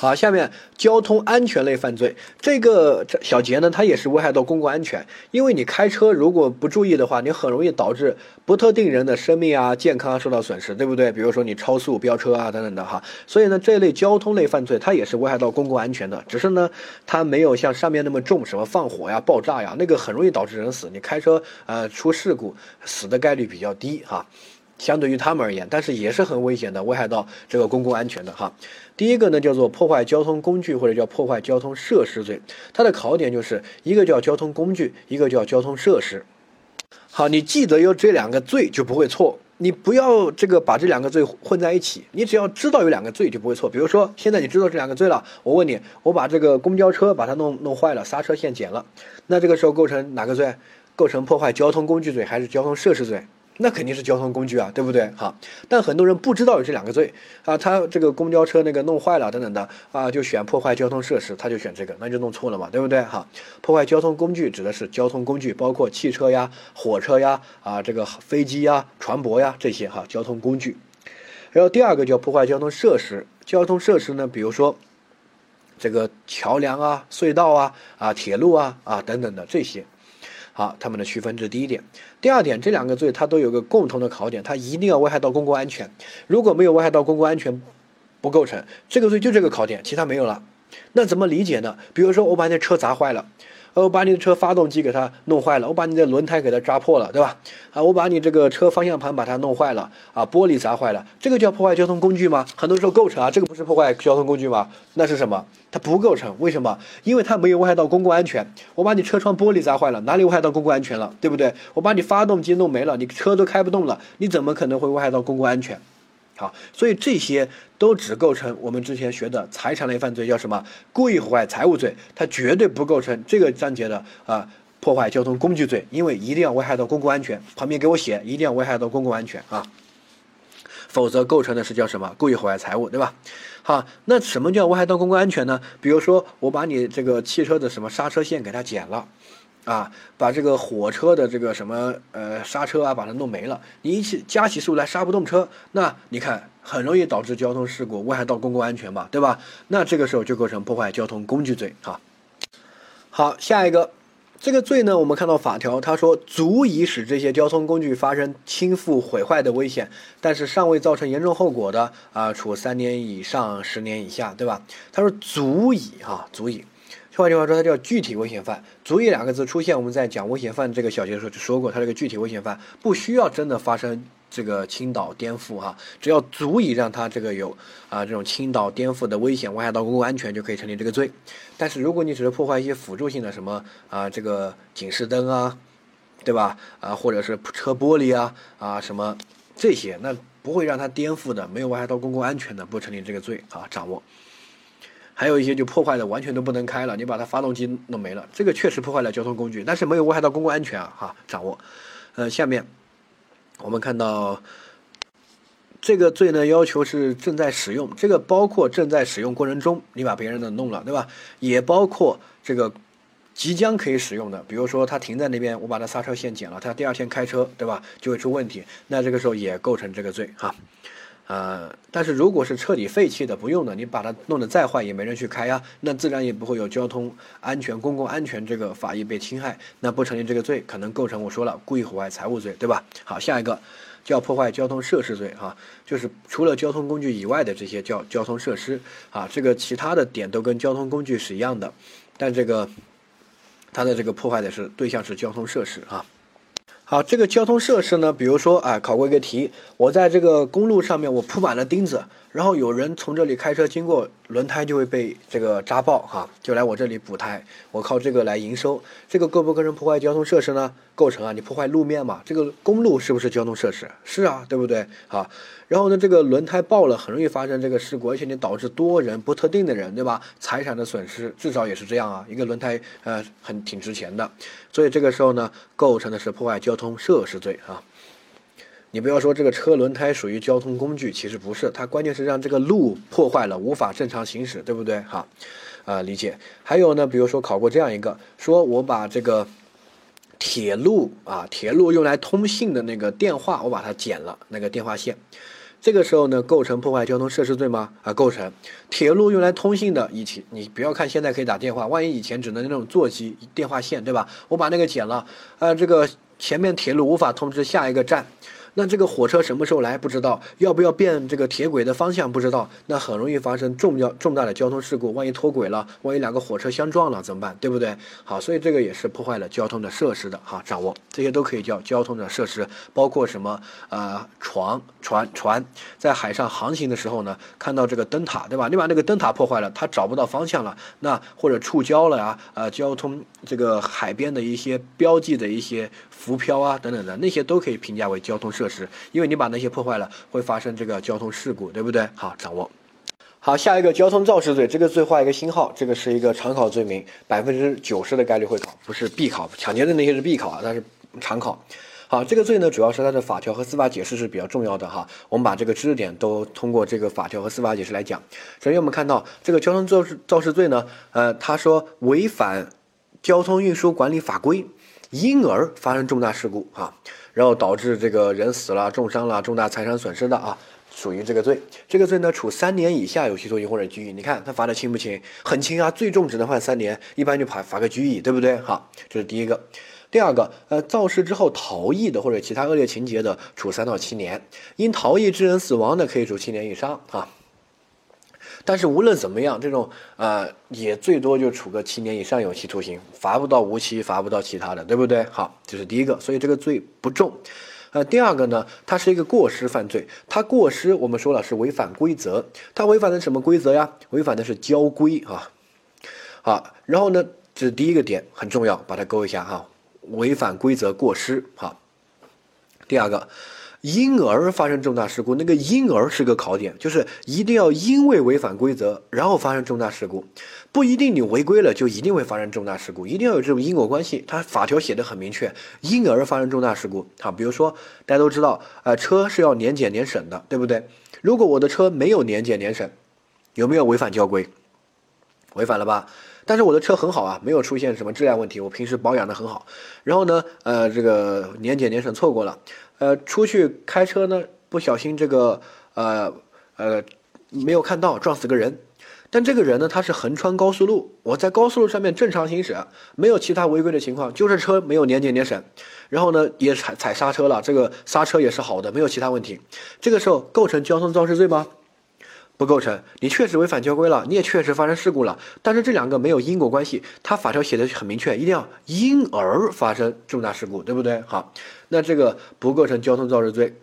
好，下面交通安全类犯罪这个小节呢，它也是危害到公共安全。因为你开车如果不注意的话，你很容易导致不特定人的生命啊、健康受到损失，对不对？比如说你超速、飙车啊等等的哈。所以呢，这类交通类犯罪，它也是危害到公共安全的，只是呢，它没有像上面那么重，什么放火呀、爆炸呀，那个很容易导致人死。你开车呃出事故，死的概率比较低哈。相对于他们而言，但是也是很危险的，危害到这个公共安全的哈。第一个呢叫做破坏交通工具或者叫破坏交通设施罪，它的考点就是一个叫交通工具，一个叫交通设施。好，你记得有这两个罪就不会错，你不要这个把这两个罪混在一起，你只要知道有两个罪就不会错。比如说现在你知道这两个罪了，我问你，我把这个公交车把它弄弄坏了，刹车线剪了，那这个时候构成哪个罪？构成破坏交通工具罪还是交通设施罪？那肯定是交通工具啊，对不对？哈，但很多人不知道有这两个罪啊，他这个公交车那个弄坏了等等的啊，就选破坏交通设施，他就选这个，那就弄错了嘛，对不对？哈，破坏交通工具指的是交通工具，包括汽车呀、火车呀、啊这个飞机呀、船舶呀这些哈，交通工具。然后第二个叫破坏交通设施，交通设施呢，比如说这个桥梁啊、隧道啊、啊铁路啊、啊等等的这些。好，他们的区分这是第一点。第二点，这两个罪它都有个共同的考点，它一定要危害到公共安全。如果没有危害到公共安全，不构成这个罪，就这个考点，其他没有了。那怎么理解呢？比如说我把那车砸坏了。我把你的车发动机给它弄坏了，我把你的轮胎给它扎破了，对吧？啊，我把你这个车方向盘把它弄坏了，啊，玻璃砸坏了，这个叫破坏交通工具吗？很多时候构成啊，这个不是破坏交通工具吗？那是什么？它不构成，为什么？因为它没有危害到公共安全。我把你车窗玻璃砸坏了，哪里危害到公共安全了？对不对？我把你发动机弄没了，你车都开不动了，你怎么可能会危害到公共安全？好，所以这些都只构成我们之前学的财产类犯罪，叫什么？故意毁坏财物罪，它绝对不构成这个章节的啊破坏交通工具罪，因为一定要危害到公共安全。旁边给我写，一定要危害到公共安全啊，否则构成的是叫什么？故意毁坏财物，对吧？好，那什么叫危害到公共安全呢？比如说我把你这个汽车的什么刹车线给它剪了。啊，把这个火车的这个什么呃刹车啊，把它弄没了，你一起加起速来刹不动车，那你看很容易导致交通事故，危害到公共安全吧，对吧？那这个时候就构成破坏交通工具罪哈。好，下一个这个罪呢，我们看到法条，他说足以使这些交通工具发生倾覆、毁坏的危险，但是尚未造成严重后果的啊，处三年以上十年以下，对吧？他说足以哈，足以。换句话说，它叫具体危险犯。足以两个字出现，我们在讲危险犯这个小节的时候就说过，它这个具体危险犯不需要真的发生这个倾倒、颠覆哈，只要足以让它这个有啊这种倾倒、颠覆的危险，危害到公共安全，就可以成立这个罪。但是如果你只是破坏一些辅助性的什么啊这个警示灯啊，对吧？啊或者是车玻璃啊啊什么这些，那不会让它颠覆的，没有危害到公共安全的，不成立这个罪啊。掌握。还有一些就破坏的完全都不能开了，你把它发动机弄没了，这个确实破坏了交通工具，但是没有危害到公共安全啊！哈，掌握。呃，下面我们看到这个罪呢，要求是正在使用，这个包括正在使用过程中你把别人的弄了，对吧？也包括这个即将可以使用的，比如说他停在那边，我把他刹车线剪了，他第二天开车，对吧？就会出问题，那这个时候也构成这个罪哈。呃，但是如果是彻底废弃的、不用的，你把它弄得再坏，也没人去开呀，那自然也不会有交通安全、公共安全这个法益被侵害，那不成立这个罪，可能构成我说了故意毁坏财物罪，对吧？好，下一个叫破坏交通设施罪，哈，就是除了交通工具以外的这些叫交通设施，啊，这个其他的点都跟交通工具是一样的，但这个它的这个破坏的是对象是交通设施，啊。好，这个交通设施呢，比如说，啊，考过一个题，我在这个公路上面，我铺满了钉子。然后有人从这里开车经过，轮胎就会被这个扎爆哈，就来我这里补胎，我靠这个来营收，这个构不构成破坏交通设施呢？构成啊，你破坏路面嘛，这个公路是不是交通设施？是啊，对不对？好，然后呢，这个轮胎爆了，很容易发生这个事故，而且你导致多人不特定的人，对吧？财产的损失，至少也是这样啊，一个轮胎呃很挺值钱的，所以这个时候呢，构成的是破坏交通设施罪啊。你不要说这个车轮胎属于交通工具，其实不是，它关键是让这个路破坏了，无法正常行驶，对不对？哈，啊，理解。还有呢，比如说考过这样一个，说我把这个铁路啊，铁路用来通信的那个电话，我把它剪了，那个电话线，这个时候呢，构成破坏交通设施罪吗？啊，构成。铁路用来通信的，以前你不要看现在可以打电话，万一以前只能那种座机电话线，对吧？我把那个剪了，呃，这个前面铁路无法通知下一个站。那这个火车什么时候来不知道，要不要变这个铁轨的方向不知道，那很容易发生重要重大的交通事故。万一脱轨了，万一两个火车相撞了怎么办？对不对？好，所以这个也是破坏了交通的设施的哈。掌握这些都可以叫交通的设施，包括什么呃船船船在海上航行的时候呢，看到这个灯塔对吧？你把那个灯塔破坏了，它找不到方向了，那或者触礁了呀，呃交通这个海边的一些标记的一些浮漂啊等等的那些都可以评价为交通。设施，因为你把那些破坏了，会发生这个交通事故，对不对？好，掌握。好，下一个交通肇事罪，这个罪画一个星号，这个是一个常考罪名，百分之九十的概率会考，不是必考。抢劫的那些是必考啊，但是常考。好，这个罪呢，主要是它的法条和司法解释是比较重要的哈。我们把这个知识点都通过这个法条和司法解释来讲。首先，我们看到这个交通肇事肇事罪呢，呃，他说违反交通运输管理法规，因而发生重大事故啊。然后导致这个人死了、重伤了、重大财产损失的啊，属于这个罪。这个罪呢，处三年以下有期徒刑或者拘役。你看他罚的轻不轻？很轻啊，最重只能判三年，一般就罚罚个拘役，对不对？好，这是第一个。第二个，呃，肇事之后逃逸的或者其他恶劣情节的，处三到七年。因逃逸致人死亡的，可以处七年以上啊。但是无论怎么样，这种呃也最多就处个七年以上有期徒刑，罚不到无期，罚不到其他的，对不对？好，这是第一个，所以这个罪不重。呃，第二个呢，它是一个过失犯罪，它过失我们说了是违反规则，它违反的什么规则呀？违反的是交规啊。好，然后呢，这是第一个点很重要，把它勾一下哈，违反规则过失。好，第二个。因而发生重大事故，那个因而是个考点，就是一定要因为违反规则，然后发生重大事故，不一定你违规了就一定会发生重大事故，一定要有这种因果关系。它法条写的很明确，因而发生重大事故。好，比如说大家都知道，呃，车是要年检年审的，对不对？如果我的车没有年检年审，有没有违反交规？违反了吧？但是我的车很好啊，没有出现什么质量问题，我平时保养的很好。然后呢，呃，这个年检年审错过了。呃，出去开车呢，不小心这个呃呃没有看到撞死个人，但这个人呢，他是横穿高速路，我在高速路上面正常行驶，没有其他违规的情况，就是车没有年检年审，然后呢也踩踩刹车了，这个刹车也是好的，没有其他问题，这个时候构成交通肇事罪吗？不构成，你确实违反交规了，你也确实发生事故了，但是这两个没有因果关系，他法条写的很明确，一定要因而发生重大事故，对不对？好，那这个不构成交通肇事罪，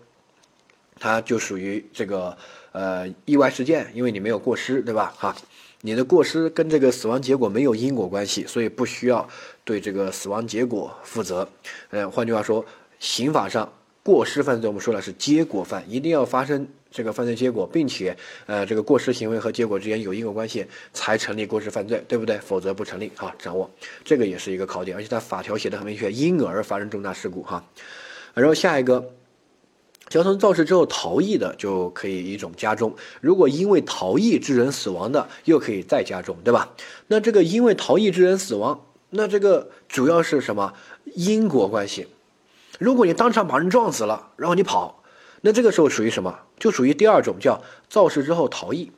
它就属于这个呃意外事件，因为你没有过失，对吧？哈，你的过失跟这个死亡结果没有因果关系，所以不需要对这个死亡结果负责。呃，换句话说，刑法上过失犯罪，我们说了是结果犯，一定要发生。这个犯罪结果，并且，呃，这个过失行为和结果之间有因果关系，才成立过失犯罪，对不对？否则不成立。哈，掌握这个也是一个考点，而且它法条写的很明确，因而发生重大事故。哈，然后下一个，交通肇事之后逃逸的就可以一种加重，如果因为逃逸致人死亡的，又可以再加重，对吧？那这个因为逃逸致人死亡，那这个主要是什么因果关系？如果你当场把人撞死了，然后你跑。那这个时候属于什么？就属于第二种，叫肇事之后逃逸，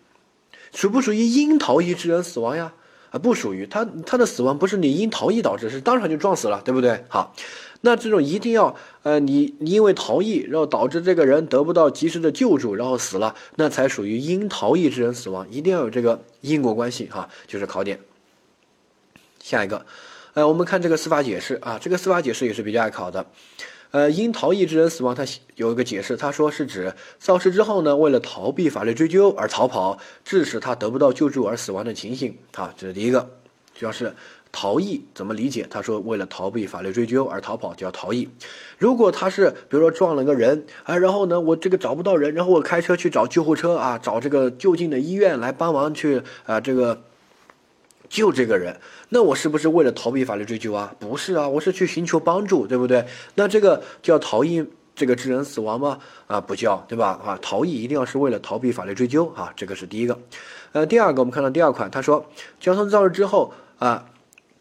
属不属于因逃逸致人死亡呀？啊，不属于，他他的死亡不是你因逃逸导致，是当场就撞死了，对不对？好，那这种一定要，呃，你你因为逃逸，然后导致这个人得不到及时的救助，然后死了，那才属于因逃逸致人死亡，一定要有这个因果关系哈，就是考点。下一个，呃，我们看这个司法解释啊，这个司法解释也是比较爱考的。呃，因逃逸致人死亡，他有一个解释，他说是指肇事之后呢，为了逃避法律追究而逃跑，致使他得不到救助而死亡的情形。啊，这是第一个，主要是逃逸怎么理解？他说为了逃避法律追究而逃跑叫逃逸。如果他是比如说撞了个人啊，然后呢，我这个找不到人，然后我开车去找救护车啊，找这个就近的医院来帮忙去啊，这个。救这个人，那我是不是为了逃避法律追究啊？不是啊，我是去寻求帮助，对不对？那这个叫逃逸，这个致人死亡吗？啊，不叫，对吧？啊，逃逸一定要是为了逃避法律追究啊，这个是第一个。呃，第二个，我们看到第二款，他说交通肇事之后啊，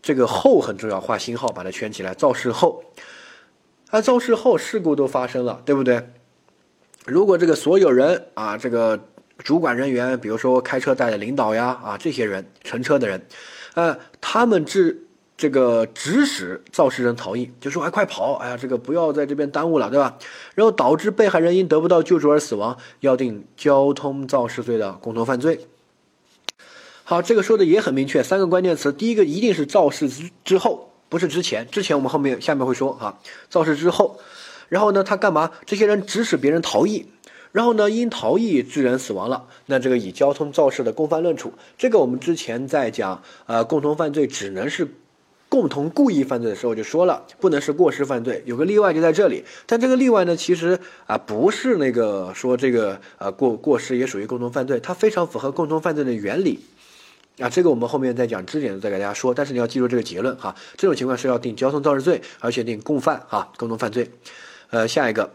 这个后很重要，画星号把它圈起来。肇事后，啊，肇事后事故都发生了，对不对？如果这个所有人啊，这个主管人员，比如说开车带的领导呀，啊这些人乘车的人，呃，他们指这个指使肇事人逃逸，就说哎快跑，哎呀这个不要在这边耽误了，对吧？然后导致被害人因得不到救助而死亡，要定交通肇事罪的共同犯罪。好，这个说的也很明确，三个关键词，第一个一定是肇事之之后，不是之前，之前我们后面下面会说啊，肇事之后，然后呢，他干嘛？这些人指使别人逃逸，然后呢，因逃逸致人死亡了，那这个以交通肇事的共犯论处。这个我们之前在讲呃共同犯罪只能是共同故意犯罪的时候就说了，不能是过失犯罪，有个例外就在这里。但这个例外呢，其实啊不是那个说这个呃过过失也属于共同犯罪，它非常符合共同犯罪的原理。啊，这个我们后面再讲知点再给大家说，但是你要记住这个结论哈。这种情况是要定交通肇事罪，而且定共犯哈，共同犯罪。呃，下一个，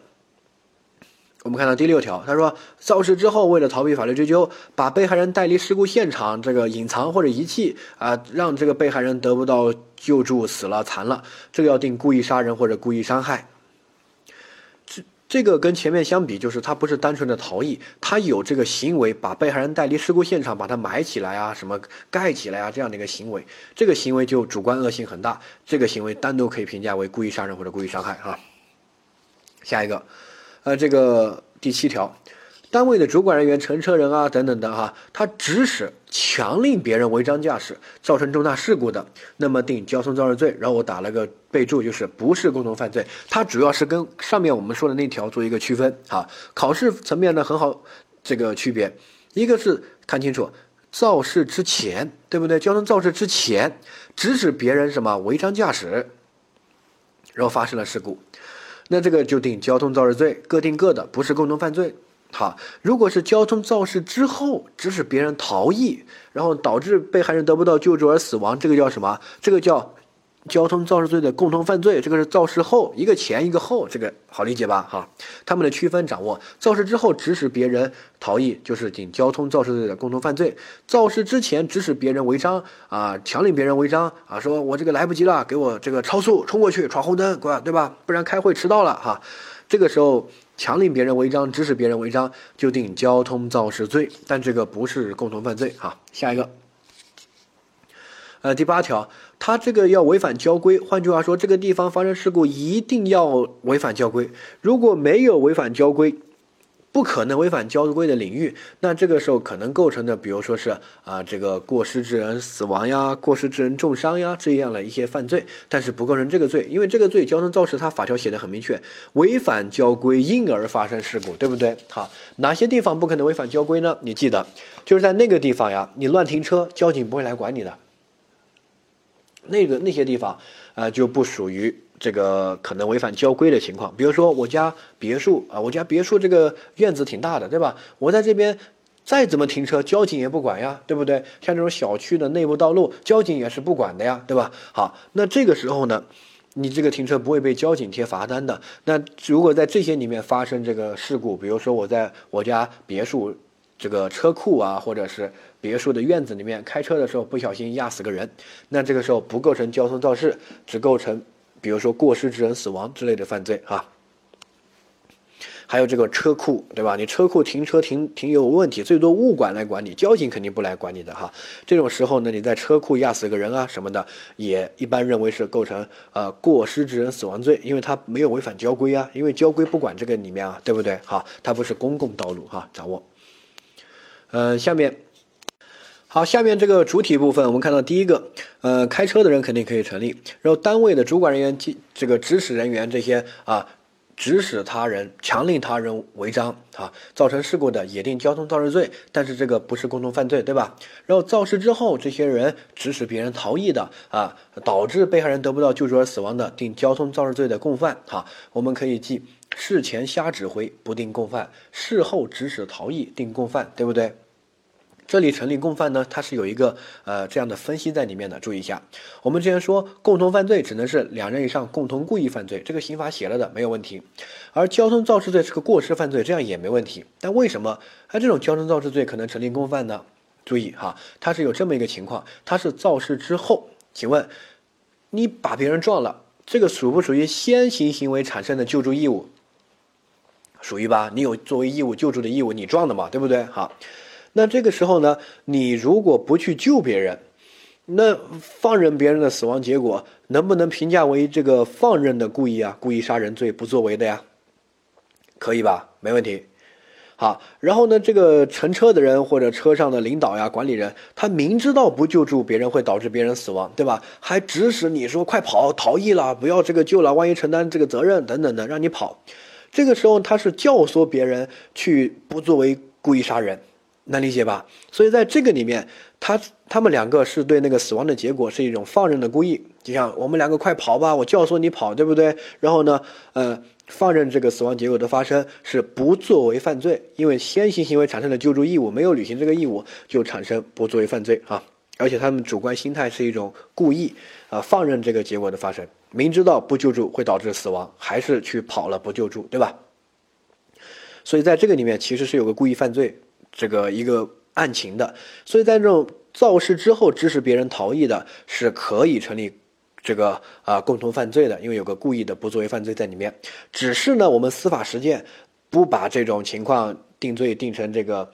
我们看到第六条，他说肇事之后为了逃避法律追究，把被害人带离事故现场，这个隐藏或者遗弃啊，让这个被害人得不到救助，死了残了，这个要定故意杀人或者故意伤害。这个跟前面相比，就是他不是单纯的逃逸，他有这个行为，把被害人带离事故现场，把他埋起来啊，什么盖起来啊，这样的一个行为，这个行为就主观恶性很大，这个行为单独可以评价为故意杀人或者故意伤害啊。下一个，呃，这个第七条。单位的主管人员、乘车人啊，等等的哈，他指使、强令别人违章驾驶，造成重大事故的，那么定交通肇事罪。然后我打了个备注，就是不是共同犯罪。它主要是跟上面我们说的那条做一个区分啊。考试层面呢很好，这个区别，一个是看清楚肇事之前，对不对？交通肇事之前，指使别人什么违章驾驶，然后发生了事故，那这个就定交通肇事罪，各定各的，不是共同犯罪。好，如果是交通肇事之后指使别人逃逸，然后导致被害人得不到救助而死亡，这个叫什么？这个叫交通肇事罪的共同犯罪。这个是肇事后一个前一个后，这个好理解吧？哈，他们的区分掌握。肇事之后指使别人逃逸，就是仅交通肇事罪的共同犯罪；肇事之前指使别人违章啊，强令别人违章啊，说我这个来不及了，给我这个超速冲过去闯红灯，对吧？不然开会迟到了哈。这个时候。强令别人违章，指使别人违章，就定交通肇事罪，但这个不是共同犯罪哈。下一个，呃，第八条，他这个要违反交规，换句话说，这个地方发生事故一定要违反交规，如果没有违反交规。不可能违反交规的领域，那这个时候可能构成的，比如说是啊，这个过失致人死亡呀，过失致人重伤呀，这样的一些犯罪，但是不构成这个罪，因为这个罪交通肇事，它法条写的很明确，违反交规因而发生事故，对不对？好，哪些地方不可能违反交规呢？你记得，就是在那个地方呀，你乱停车，交警不会来管你的，那个那些地方啊就不属于。这个可能违反交规的情况，比如说我家别墅啊，我家别墅这个院子挺大的，对吧？我在这边再怎么停车，交警也不管呀，对不对？像这种小区的内部道路，交警也是不管的呀，对吧？好，那这个时候呢，你这个停车不会被交警贴罚单的。那如果在这些里面发生这个事故，比如说我在我家别墅这个车库啊，或者是别墅的院子里面开车的时候不小心压死个人，那这个时候不构成交通肇事，只构成。比如说过失致人死亡之类的犯罪啊，还有这个车库，对吧？你车库停车停停有问题，最多物管来管你，交警肯定不来管你的哈。这种时候呢，你在车库压死个人啊什么的，也一般认为是构成呃过失致人死亡罪，因为他没有违反交规啊，因为交规不管这个里面啊，对不对？好，它不是公共道路哈，掌握。呃，下面。好，下面这个主体部分，我们看到第一个，呃，开车的人肯定可以成立，然后单位的主管人员、这个指使人员这些啊，指使他人、强令他人违章啊，造成事故的也定交通肇事罪，但是这个不是共同犯罪，对吧？然后肇事之后，这些人指使别人逃逸的啊，导致被害人得不到救助而死亡的，定交通肇事罪的共犯啊。我们可以记，事前瞎指挥不定共犯，事后指使逃逸定共犯，对不对？这里成立共犯呢，它是有一个呃这样的分析在里面的，注意一下。我们之前说共同犯罪只能是两人以上共同故意犯罪，这个刑法写了的没有问题。而交通肇事罪是个过失犯罪，这样也没问题。但为什么它这种交通肇事罪可能成立共犯呢？注意哈，它是有这么一个情况，它是肇事之后，请问你把别人撞了，这个属不属于先行行为产生的救助义务？属于吧？你有作为义务救助的义务，你撞的嘛，对不对？好，那这个时候呢，你如果不去救别人，那放任别人的死亡结果，能不能评价为这个放任的故意啊？故意杀人罪不作为的呀？可以吧？没问题。好，然后呢，这个乘车的人或者车上的领导呀、管理人，他明知道不救助别人会导致别人死亡，对吧？还指使你说快跑，逃逸了，不要这个救了，万一承担这个责任等等的，让你跑。这个时候他是教唆别人去不作为故意杀人，能理解吧？所以在这个里面，他他们两个是对那个死亡的结果是一种放任的故意，就像我们两个快跑吧，我教唆你跑，对不对？然后呢，呃，放任这个死亡结果的发生是不作为犯罪，因为先行行为产生的救助义务，没有履行这个义务就产生不作为犯罪啊。而且他们主观心态是一种故意，啊，放任这个结果的发生，明知道不救助会导致死亡，还是去跑了不救助，对吧？所以在这个里面其实是有个故意犯罪这个一个案情的，所以在这种肇事之后指使别人逃逸的，是可以成立这个啊共同犯罪的，因为有个故意的不作为犯罪在里面。只是呢，我们司法实践不把这种情况定罪定成这个。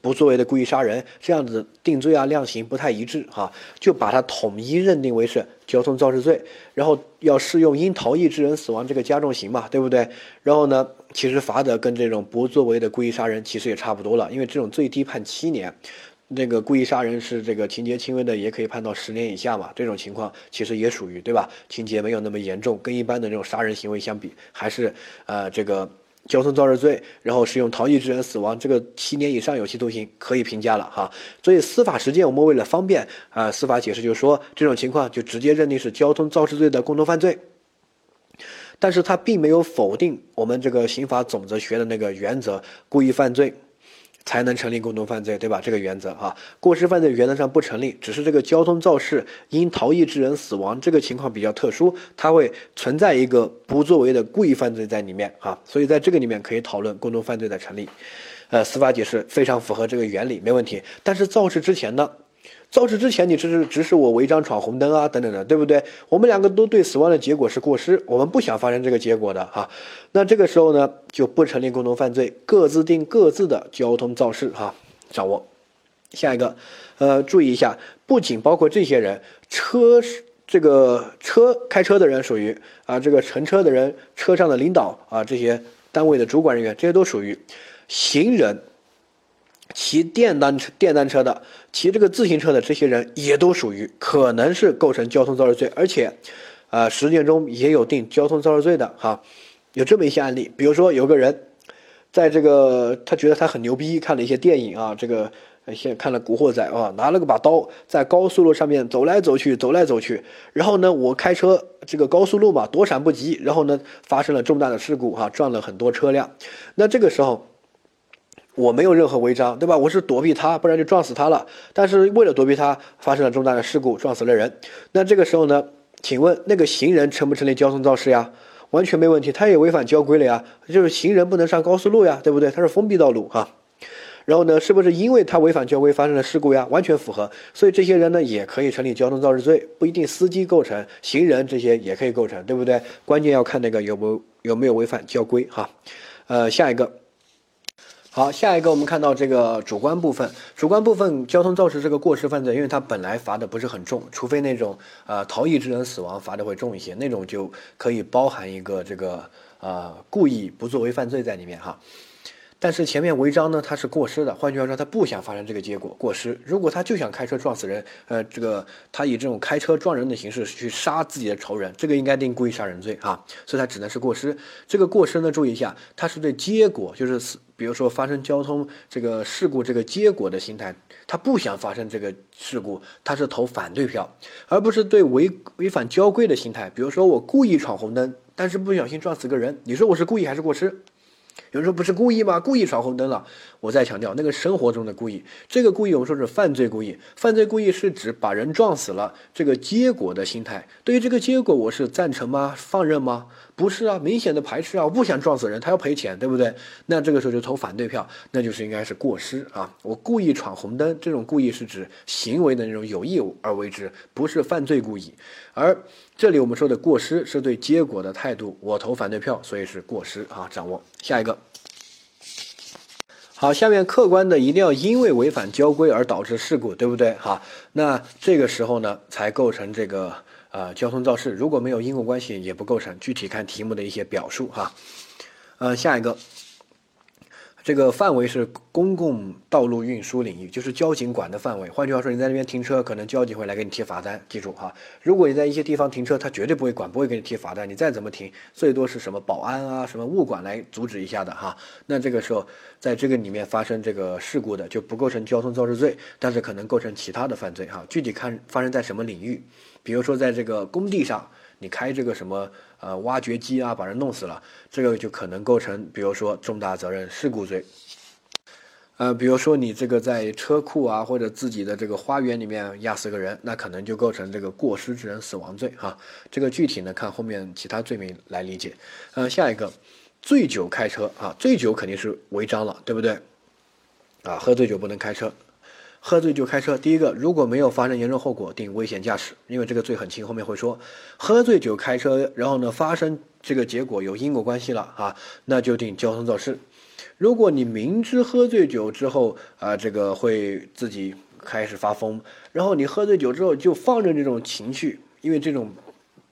不作为的故意杀人，这样子定罪啊量刑不太一致哈，就把它统一认定为是交通肇事罪，然后要适用因逃逸致人死亡这个加重刑嘛，对不对？然后呢，其实罚则跟这种不作为的故意杀人其实也差不多了，因为这种最低判七年，那个故意杀人是这个情节轻微的也可以判到十年以下嘛，这种情况其实也属于对吧？情节没有那么严重，跟一般的这种杀人行为相比，还是呃这个。交通肇事罪，然后使用逃逸致人死亡，这个七年以上有期徒刑可以评价了哈。所以司法实践，我们为了方便啊，司法解释就说这种情况就直接认定是交通肇事罪的共同犯罪。但是他并没有否定我们这个刑法总则学的那个原则，故意犯罪。才能成立共同犯罪，对吧？这个原则啊，过失犯罪原则上不成立，只是这个交通肇事因逃逸致人死亡这个情况比较特殊，它会存在一个不作为的故意犯罪在里面啊，所以在这个里面可以讨论共同犯罪的成立，呃，司法解释非常符合这个原理，没问题。但是肇事之前呢？肇事之前，你只是指使我违章闯红灯啊，等等的，对不对？我们两个都对死亡的结果是过失，我们不想发生这个结果的哈。那这个时候呢，就不成立共同犯罪，各自定各自的交通肇事哈。掌握下一个，呃，注意一下，不仅包括这些人，车这个车开车的人属于啊，这个乘车的人，车上的领导啊，这些单位的主管人员，这些都属于行人。骑电单车、电单车的，骑这个自行车的这些人也都属于可能是构成交通肇事罪，而且，呃，实践中也有定交通肇事罪的哈，有这么一些案例，比如说有个人，在这个他觉得他很牛逼，看了一些电影啊，这个先看了《古惑仔》啊，拿了个把刀在高速路上面走来走去，走来走去，然后呢，我开车这个高速路嘛，躲闪不及，然后呢，发生了重大的事故哈，撞了很多车辆，那这个时候。我没有任何违章，对吧？我是躲避他，不然就撞死他了。但是为了躲避他，发生了重大的事故，撞死了人。那这个时候呢？请问那个行人成不成立交通肇事呀？完全没问题，他也违反交规了呀。就是行人不能上高速路呀，对不对？它是封闭道路哈。然后呢，是不是因为他违反交规发生了事故呀？完全符合。所以这些人呢，也可以成立交通肇事罪，不一定司机构成，行人这些也可以构成，对不对？关键要看那个有没有有没有违反交规哈。呃，下一个。好，下一个我们看到这个主观部分，主观部分交通肇事这个过失犯罪，因为它本来罚的不是很重，除非那种呃逃逸致人死亡罚的会重一些，那种就可以包含一个这个呃故意不作为犯罪在里面哈。但是前面违章呢，他是过失的，换句话说，他不想发生这个结果，过失。如果他就想开车撞死人，呃，这个他以这种开车撞人的形式去杀自己的仇人，这个应该定故意杀人罪啊，所以他只能是过失。这个过失呢，注意一下，他是对结果，就是，比如说发生交通这个事故这个结果的心态，他不想发生这个事故，他是投反对票，而不是对违违反交规的心态，比如说我故意闯红灯，但是不小心撞死个人，你说我是故意还是过失？有人说不是故意吗？故意闯红灯了。我再强调，那个生活中的故意，这个故意我们说是犯罪故意。犯罪故意是指把人撞死了，这个结果的心态。对于这个结果，我是赞成吗？放任吗？不是啊，明显的排斥啊！我不想撞死人，他要赔钱，对不对？那这个时候就投反对票，那就是应该是过失啊。我故意闯红灯，这种故意是指行为的那种有意而为之，不是犯罪故意。而这里我们说的过失是对结果的态度，我投反对票，所以是过失啊。掌握下一个。好，下面客观的一定要因为违反交规而导致事故，对不对？哈，那这个时候呢，才构成这个呃交通肇事。如果没有因果关系，也不构成。具体看题目的一些表述哈。呃，下一个。这个范围是公共道路运输领域，就是交警管的范围。换句话说，你在那边停车，可能交警会来给你贴罚单。记住哈，如果你在一些地方停车，他绝对不会管，不会给你贴罚单。你再怎么停，最多是什么保安啊、什么物管来阻止一下的哈。那这个时候，在这个里面发生这个事故的就不构成交通肇事罪，但是可能构成其他的犯罪哈。具体看发生在什么领域，比如说在这个工地上。你开这个什么呃挖掘机啊，把人弄死了，这个就可能构成，比如说重大责任事故罪。呃，比如说你这个在车库啊或者自己的这个花园里面压死个人，那可能就构成这个过失致人死亡罪哈。这个具体呢看后面其他罪名来理解。呃，下一个，醉酒开车啊，醉酒肯定是违章了，对不对？啊，喝醉酒不能开车。喝醉酒开车，第一个如果没有发生严重后果，定危险驾驶，因为这个罪很轻。后面会说，喝醉酒开车，然后呢发生这个结果有因果关系了啊，那就定交通肇事。如果你明知喝醉酒之后啊，这个会自己开始发疯，然后你喝醉酒之后就放任这种情绪，因为这种。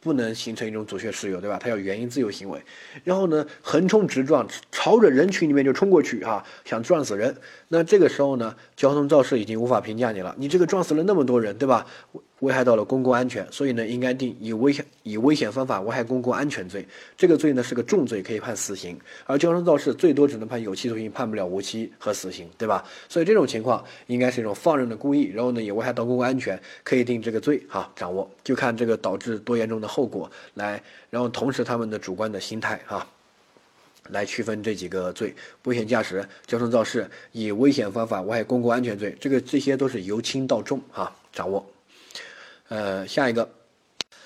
不能形成一种阻却事由，对吧？它要原因自由行为，然后呢，横冲直撞，朝着人群里面就冲过去啊，想撞死人。那这个时候呢，交通肇事已经无法评价你了，你这个撞死了那么多人，对吧？危害到了公共安全，所以呢，应该定以危险以危险方法危害公共安全罪。这个罪呢是个重罪，可以判死刑；而交通肇事最多只能判有期徒刑，判不了无期和死刑，对吧？所以这种情况应该是一种放任的故意，然后呢也危害到公共安全，可以定这个罪。哈，掌握就看这个导致多严重的后果来，然后同时他们的主观的心态哈，来区分这几个罪：危险驾驶、交通肇事、以危险方法危害公共安全罪。这个这些都是由轻到重哈，掌握。呃，下一个，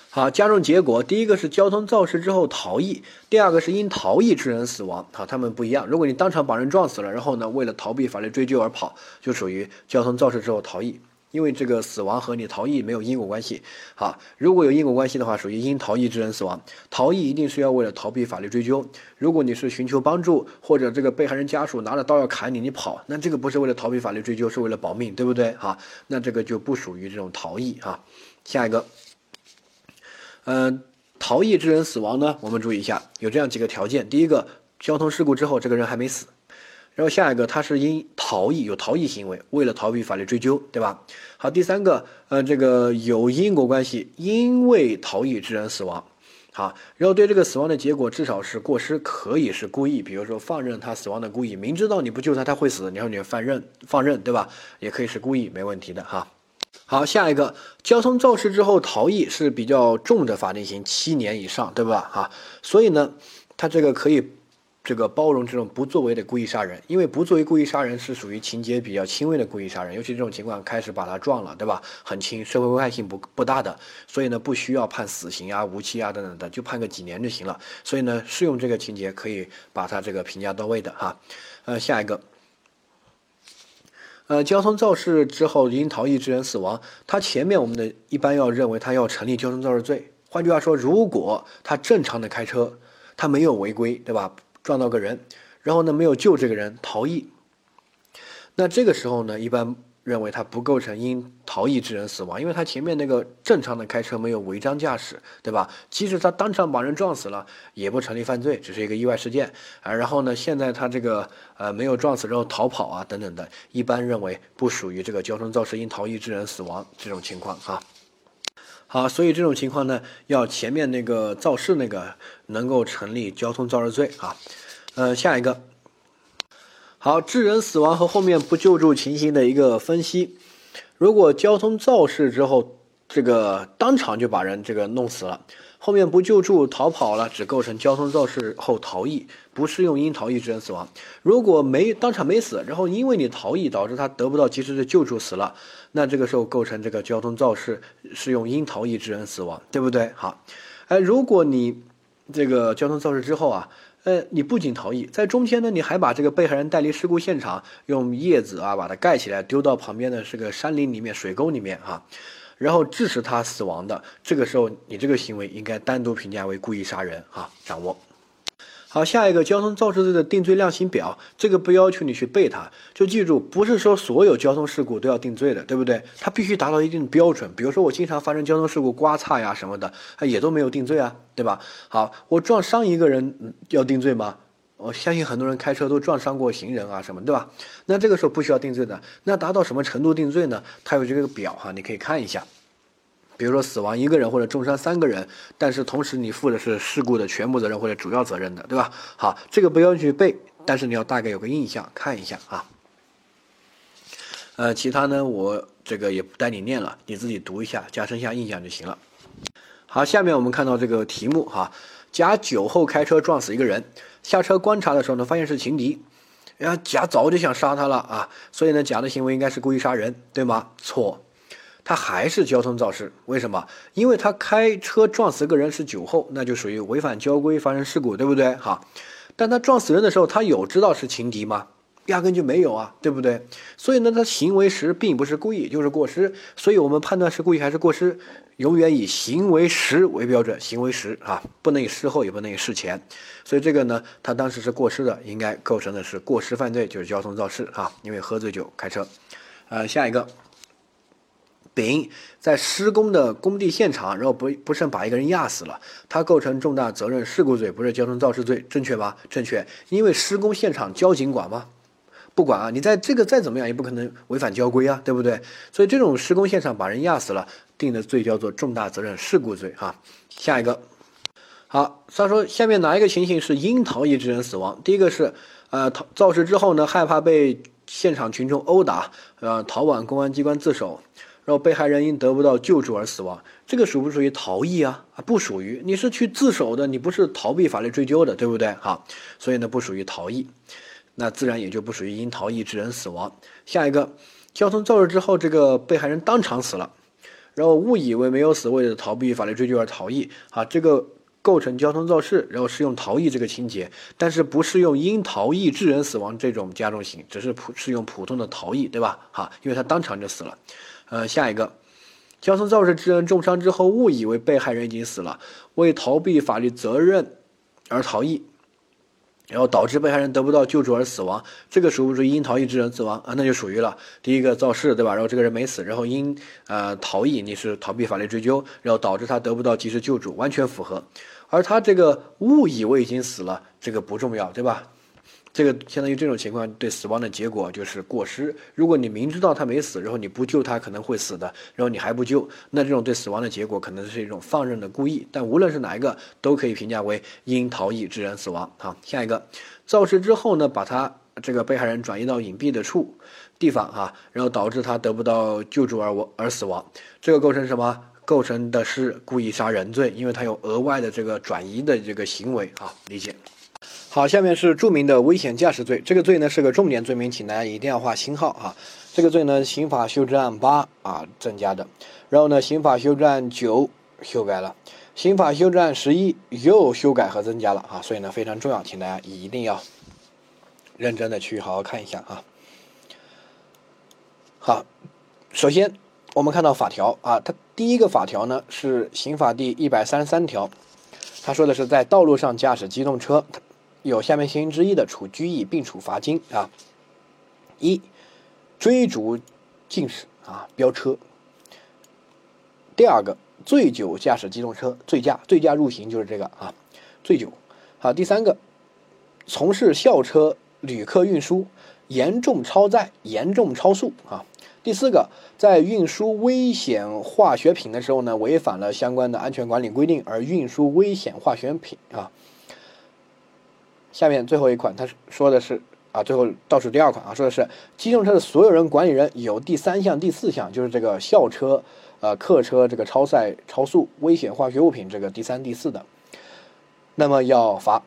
好，加重结果，第一个是交通肇事之后逃逸，第二个是因逃逸致人死亡。好，他们不一样。如果你当场把人撞死了，然后呢，为了逃避法律追究而跑，就属于交通肇事之后逃逸，因为这个死亡和你逃逸没有因果关系。好，如果有因果关系的话，属于因逃逸致人死亡。逃逸一定是要为了逃避法律追究。如果你是寻求帮助，或者这个被害人家属拿着刀要砍你，你跑，那这个不是为了逃避法律追究，是为了保命，对不对？哈，那这个就不属于这种逃逸哈。下一个，嗯，逃逸致人死亡呢？我们注意一下，有这样几个条件：第一个，交通事故之后这个人还没死；然后下一个，他是因逃逸有逃逸行为，为了逃避法律追究，对吧？好，第三个，呃，这个有因果关系，因为逃逸致人死亡。好，然后对这个死亡的结果至少是过失，可以是故意，比如说放任他死亡的故意，明知道你不救他他会死，然后你放任放任，对吧？也可以是故意，没问题的哈。好，下一个交通肇事之后逃逸是比较重的法定刑，七年以上，对吧？哈，所以呢，他这个可以这个包容这种不作为的故意杀人，因为不作为故意杀人是属于情节比较轻微的故意杀人，尤其这种情况开始把他撞了，对吧？很轻，社会危害性不不大的，所以呢，不需要判死刑啊、无期啊等等的，就判个几年就行了。所以呢，适用这个情节可以把他这个评价到位的哈。呃，下一个。呃，交通肇事之后因逃逸致人死亡，他前面我们的一般要认为他要成立交通肇事罪。换句话说，如果他正常的开车，他没有违规，对吧？撞到个人，然后呢没有救这个人逃逸，那这个时候呢一般。认为他不构成因逃逸致人死亡，因为他前面那个正常的开车没有违章驾驶，对吧？即使他当场把人撞死了，也不成立犯罪，只是一个意外事件啊。然后呢，现在他这个呃没有撞死之后逃跑啊等等的，一般认为不属于这个交通肇事因逃逸致人死亡这种情况哈。好，所以这种情况呢，要前面那个肇事那个能够成立交通肇事罪啊。呃，下一个。好，致人死亡和后面不救助情形的一个分析。如果交通肇事之后，这个当场就把人这个弄死了，后面不救助逃跑了，只构成交通肇事后逃逸，不适用因逃逸致人死亡。如果没当场没死，然后因为你逃逸导致他得不到及时的救助死了，那这个时候构成这个交通肇事，适用因逃逸致人死亡，对不对？好，哎，如果你这个交通肇事之后啊。呃，你不仅逃逸，在中间呢，你还把这个被害人带离事故现场，用叶子啊把它盖起来，丢到旁边的这个山林里面、水沟里面啊，然后致使他死亡的，这个时候你这个行为应该单独评价为故意杀人啊，掌握。好，下一个交通肇事罪的定罪量刑表，这个不要求你去背它，就记住，不是说所有交通事故都要定罪的，对不对？它必须达到一定标准。比如说我经常发生交通事故，刮擦呀什么的，它也都没有定罪啊，对吧？好，我撞伤一个人要定罪吗？我相信很多人开车都撞伤过行人啊什么，对吧？那这个时候不需要定罪的，那达到什么程度定罪呢？它有这个表哈，你可以看一下。比如说死亡一个人或者重伤三个人，但是同时你负的是事故的全部责任或者主要责任的，对吧？好，这个不要去背，但是你要大概有个印象，看一下啊。呃，其他呢，我这个也不带你念了，你自己读一下，加深一下印象就行了。好，下面我们看到这个题目哈，甲酒后开车撞死一个人，下车观察的时候呢，发现是情敌，然后甲早就想杀他了啊，所以呢，甲的行为应该是故意杀人，对吗？错。他还是交通肇事，为什么？因为他开车撞死个人是酒后，那就属于违反交规发生事故，对不对？哈，但他撞死人的时候，他有知道是情敌吗？压根就没有啊，对不对？所以呢，他行为时并不是故意，就是过失。所以我们判断是故意还是过失，永远以行为时为标准，行为时啊，不能以事后，也不能以事前。所以这个呢，他当时是过失的，应该构成的是过失犯罪，就是交通肇事啊，因为喝醉酒开车。呃，下一个。丙在施工的工地现场，然后不不慎把一个人压死了，他构成重大责任事故罪，不是交通肇事罪，正确吗？正确，因为施工现场交警管吗？不管啊，你在这个再怎么样也不可能违反交规啊，对不对？所以这种施工现场把人压死了，定的罪叫做重大责任事故罪哈。下一个，好，他说下面哪一个情形是因逃逸致人死亡？第一个是，呃，逃肇事之后呢，害怕被现场群众殴打，呃，逃往公安机关自首。然后被害人因得不到救助而死亡，这个属不属于逃逸啊？啊，不属于，你是去自首的，你不是逃避法律追究的，对不对？好，所以呢不属于逃逸，那自然也就不属于因逃逸致人死亡。下一个，交通肇事之后，这个被害人当场死了，然后误以为没有死，为了逃避法律追究而逃逸，啊，这个构成交通肇事，然后适用逃逸这个情节，但是不适用因逃逸致人死亡这种加重刑，只是普适用普通的逃逸，对吧？好，因为他当场就死了。呃，下一个，交通肇事致人重伤之后，误以为被害人已经死了，为逃避法律责任而逃逸，然后导致被害人得不到救助而死亡，这个属不属于因逃逸致人死亡啊？那就属于了。第一个肇事，对吧？然后这个人没死，然后因呃逃逸，你是逃避法律追究，然后导致他得不到及时救助，完全符合。而他这个误以为已经死了，这个不重要，对吧？这个相当于这种情况，对死亡的结果就是过失。如果你明知道他没死，然后你不救他可能会死的，然后你还不救，那这种对死亡的结果可能是一种放任的故意。但无论是哪一个，都可以评价为因逃逸致人死亡。好，下一个，肇事之后呢，把他这个被害人转移到隐蔽的处地方啊，然后导致他得不到救助而我而死亡，这个构成什么？构成的是故意杀人罪，因为他有额外的这个转移的这个行为啊，理解。好，下面是著名的危险驾驶罪。这个罪呢是个重点罪名，请大家一定要画星号啊。这个罪呢，刑法修正案八啊增加的，然后呢，刑法修正案九修改了，刑法修正案十一又修改和增加了啊。所以呢非常重要，请大家一定要认真的去好好看一下啊。好，首先我们看到法条啊，它第一个法条呢是刑法第一百三十三条，他说的是在道路上驾驶机动车。有下面情形之一的，处拘役并处罚金啊。一，追逐竞驶啊，飙车。第二个，醉酒驾驶机动车，醉驾，醉驾入刑就是这个啊，醉酒。好，第三个，从事校车旅客运输，严重超载，严重超速啊。第四个，在运输危险化学品的时候呢，违反了相关的安全管理规定而运输危险化学品啊。下面最后一款，他说的是啊，最后倒数第二款啊，说的是机动车的所有人管理人有第三项、第四项，就是这个校车、呃客车这个超载、超速、危险化学物品这个第三、第四的，那么要罚。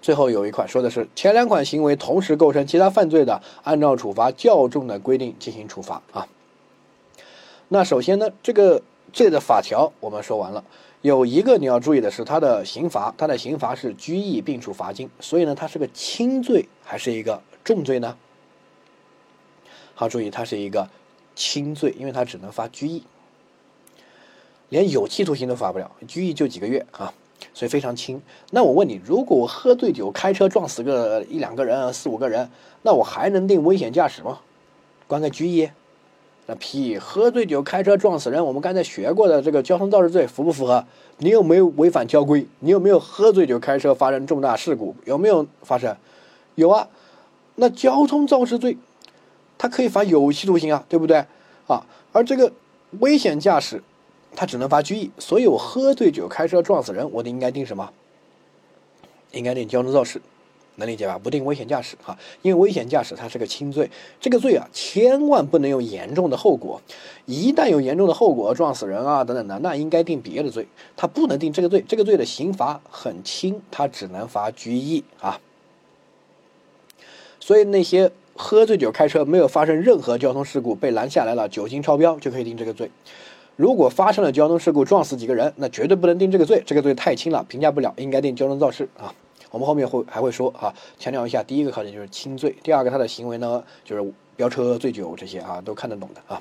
最后有一款说的是前两款行为同时构成其他犯罪的，按照处罚较重的规定进行处罚啊。那首先呢，这个罪的法条我们说完了。有一个你要注意的是，它的刑罚，它的刑罚是拘役并处罚金，所以呢，它是个轻罪还是一个重罪呢？好，注意，它是一个轻罪，因为它只能罚拘役，连有期徒刑都罚不了，拘役就几个月啊。所以非常轻。那我问你，如果我喝醉酒开车撞死个一两个人、四五个人，那我还能定危险驾驶吗？关个拘役？那屁！喝醉酒开车撞死人，我们刚才学过的这个交通肇事罪符不符合？你有没有违反交规？你有没有喝醉酒开车发生重大事故？有没有发生？有啊。那交通肇事罪，它可以罚有期徒刑啊，对不对？啊，而这个危险驾驶。他只能罚拘役，所以我喝醉酒开车撞死人，我得应该定什么？应该定交通肇事，能理解吧？不定危险驾驶哈，因为危险驾驶它是个轻罪，这个罪啊，千万不能有严重的后果，一旦有严重的后果，撞死人啊等等的，那应该定别的罪，他不能定这个罪，这个罪的刑罚很轻，他只能罚拘役啊。所以那些喝醉酒开车没有发生任何交通事故被拦下来了，酒精超标就可以定这个罪。如果发生了交通事故撞死几个人，那绝对不能定这个罪，这个罪太轻了，评价不了，应该定交通肇事啊。我们后面会还会说啊，强调一下，第一个考点就是轻罪，第二个他的行为呢就是飙车、醉酒这些啊都看得懂的啊。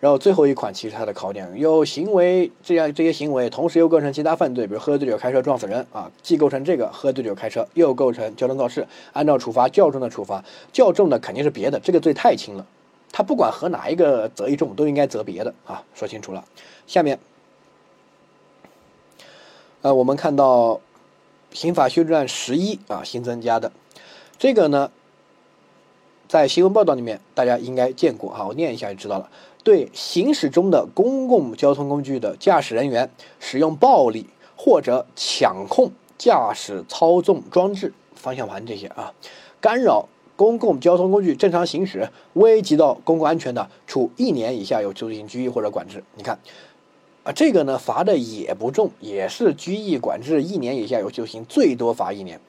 然后最后一款其实它的考点有行为这样这些行为，同时又构成其他犯罪，比如喝醉酒开车撞死人啊，既构成这个喝醉酒开车，又构成交通肇事，按照处罚较重的处罚，较重的肯定是别的，这个罪太轻了。他不管和哪一个择一重，都应该择别的啊，说清楚了。下面，呃，我们看到刑法修正案十一啊新增加的这个呢，在新闻报道里面大家应该见过哈，我念一下就知道了。对行驶中的公共交通工具的驾驶人员使用暴力或者抢控驾驶操纵装置、方向盘这些啊，干扰。公共交通工具正常行驶，危及到公共安全的，处一年以下有期徒刑、拘役或者管制。你看，啊，这个呢罚的也不重，也是拘役、管制一年以下有期徒刑，最多罚一年。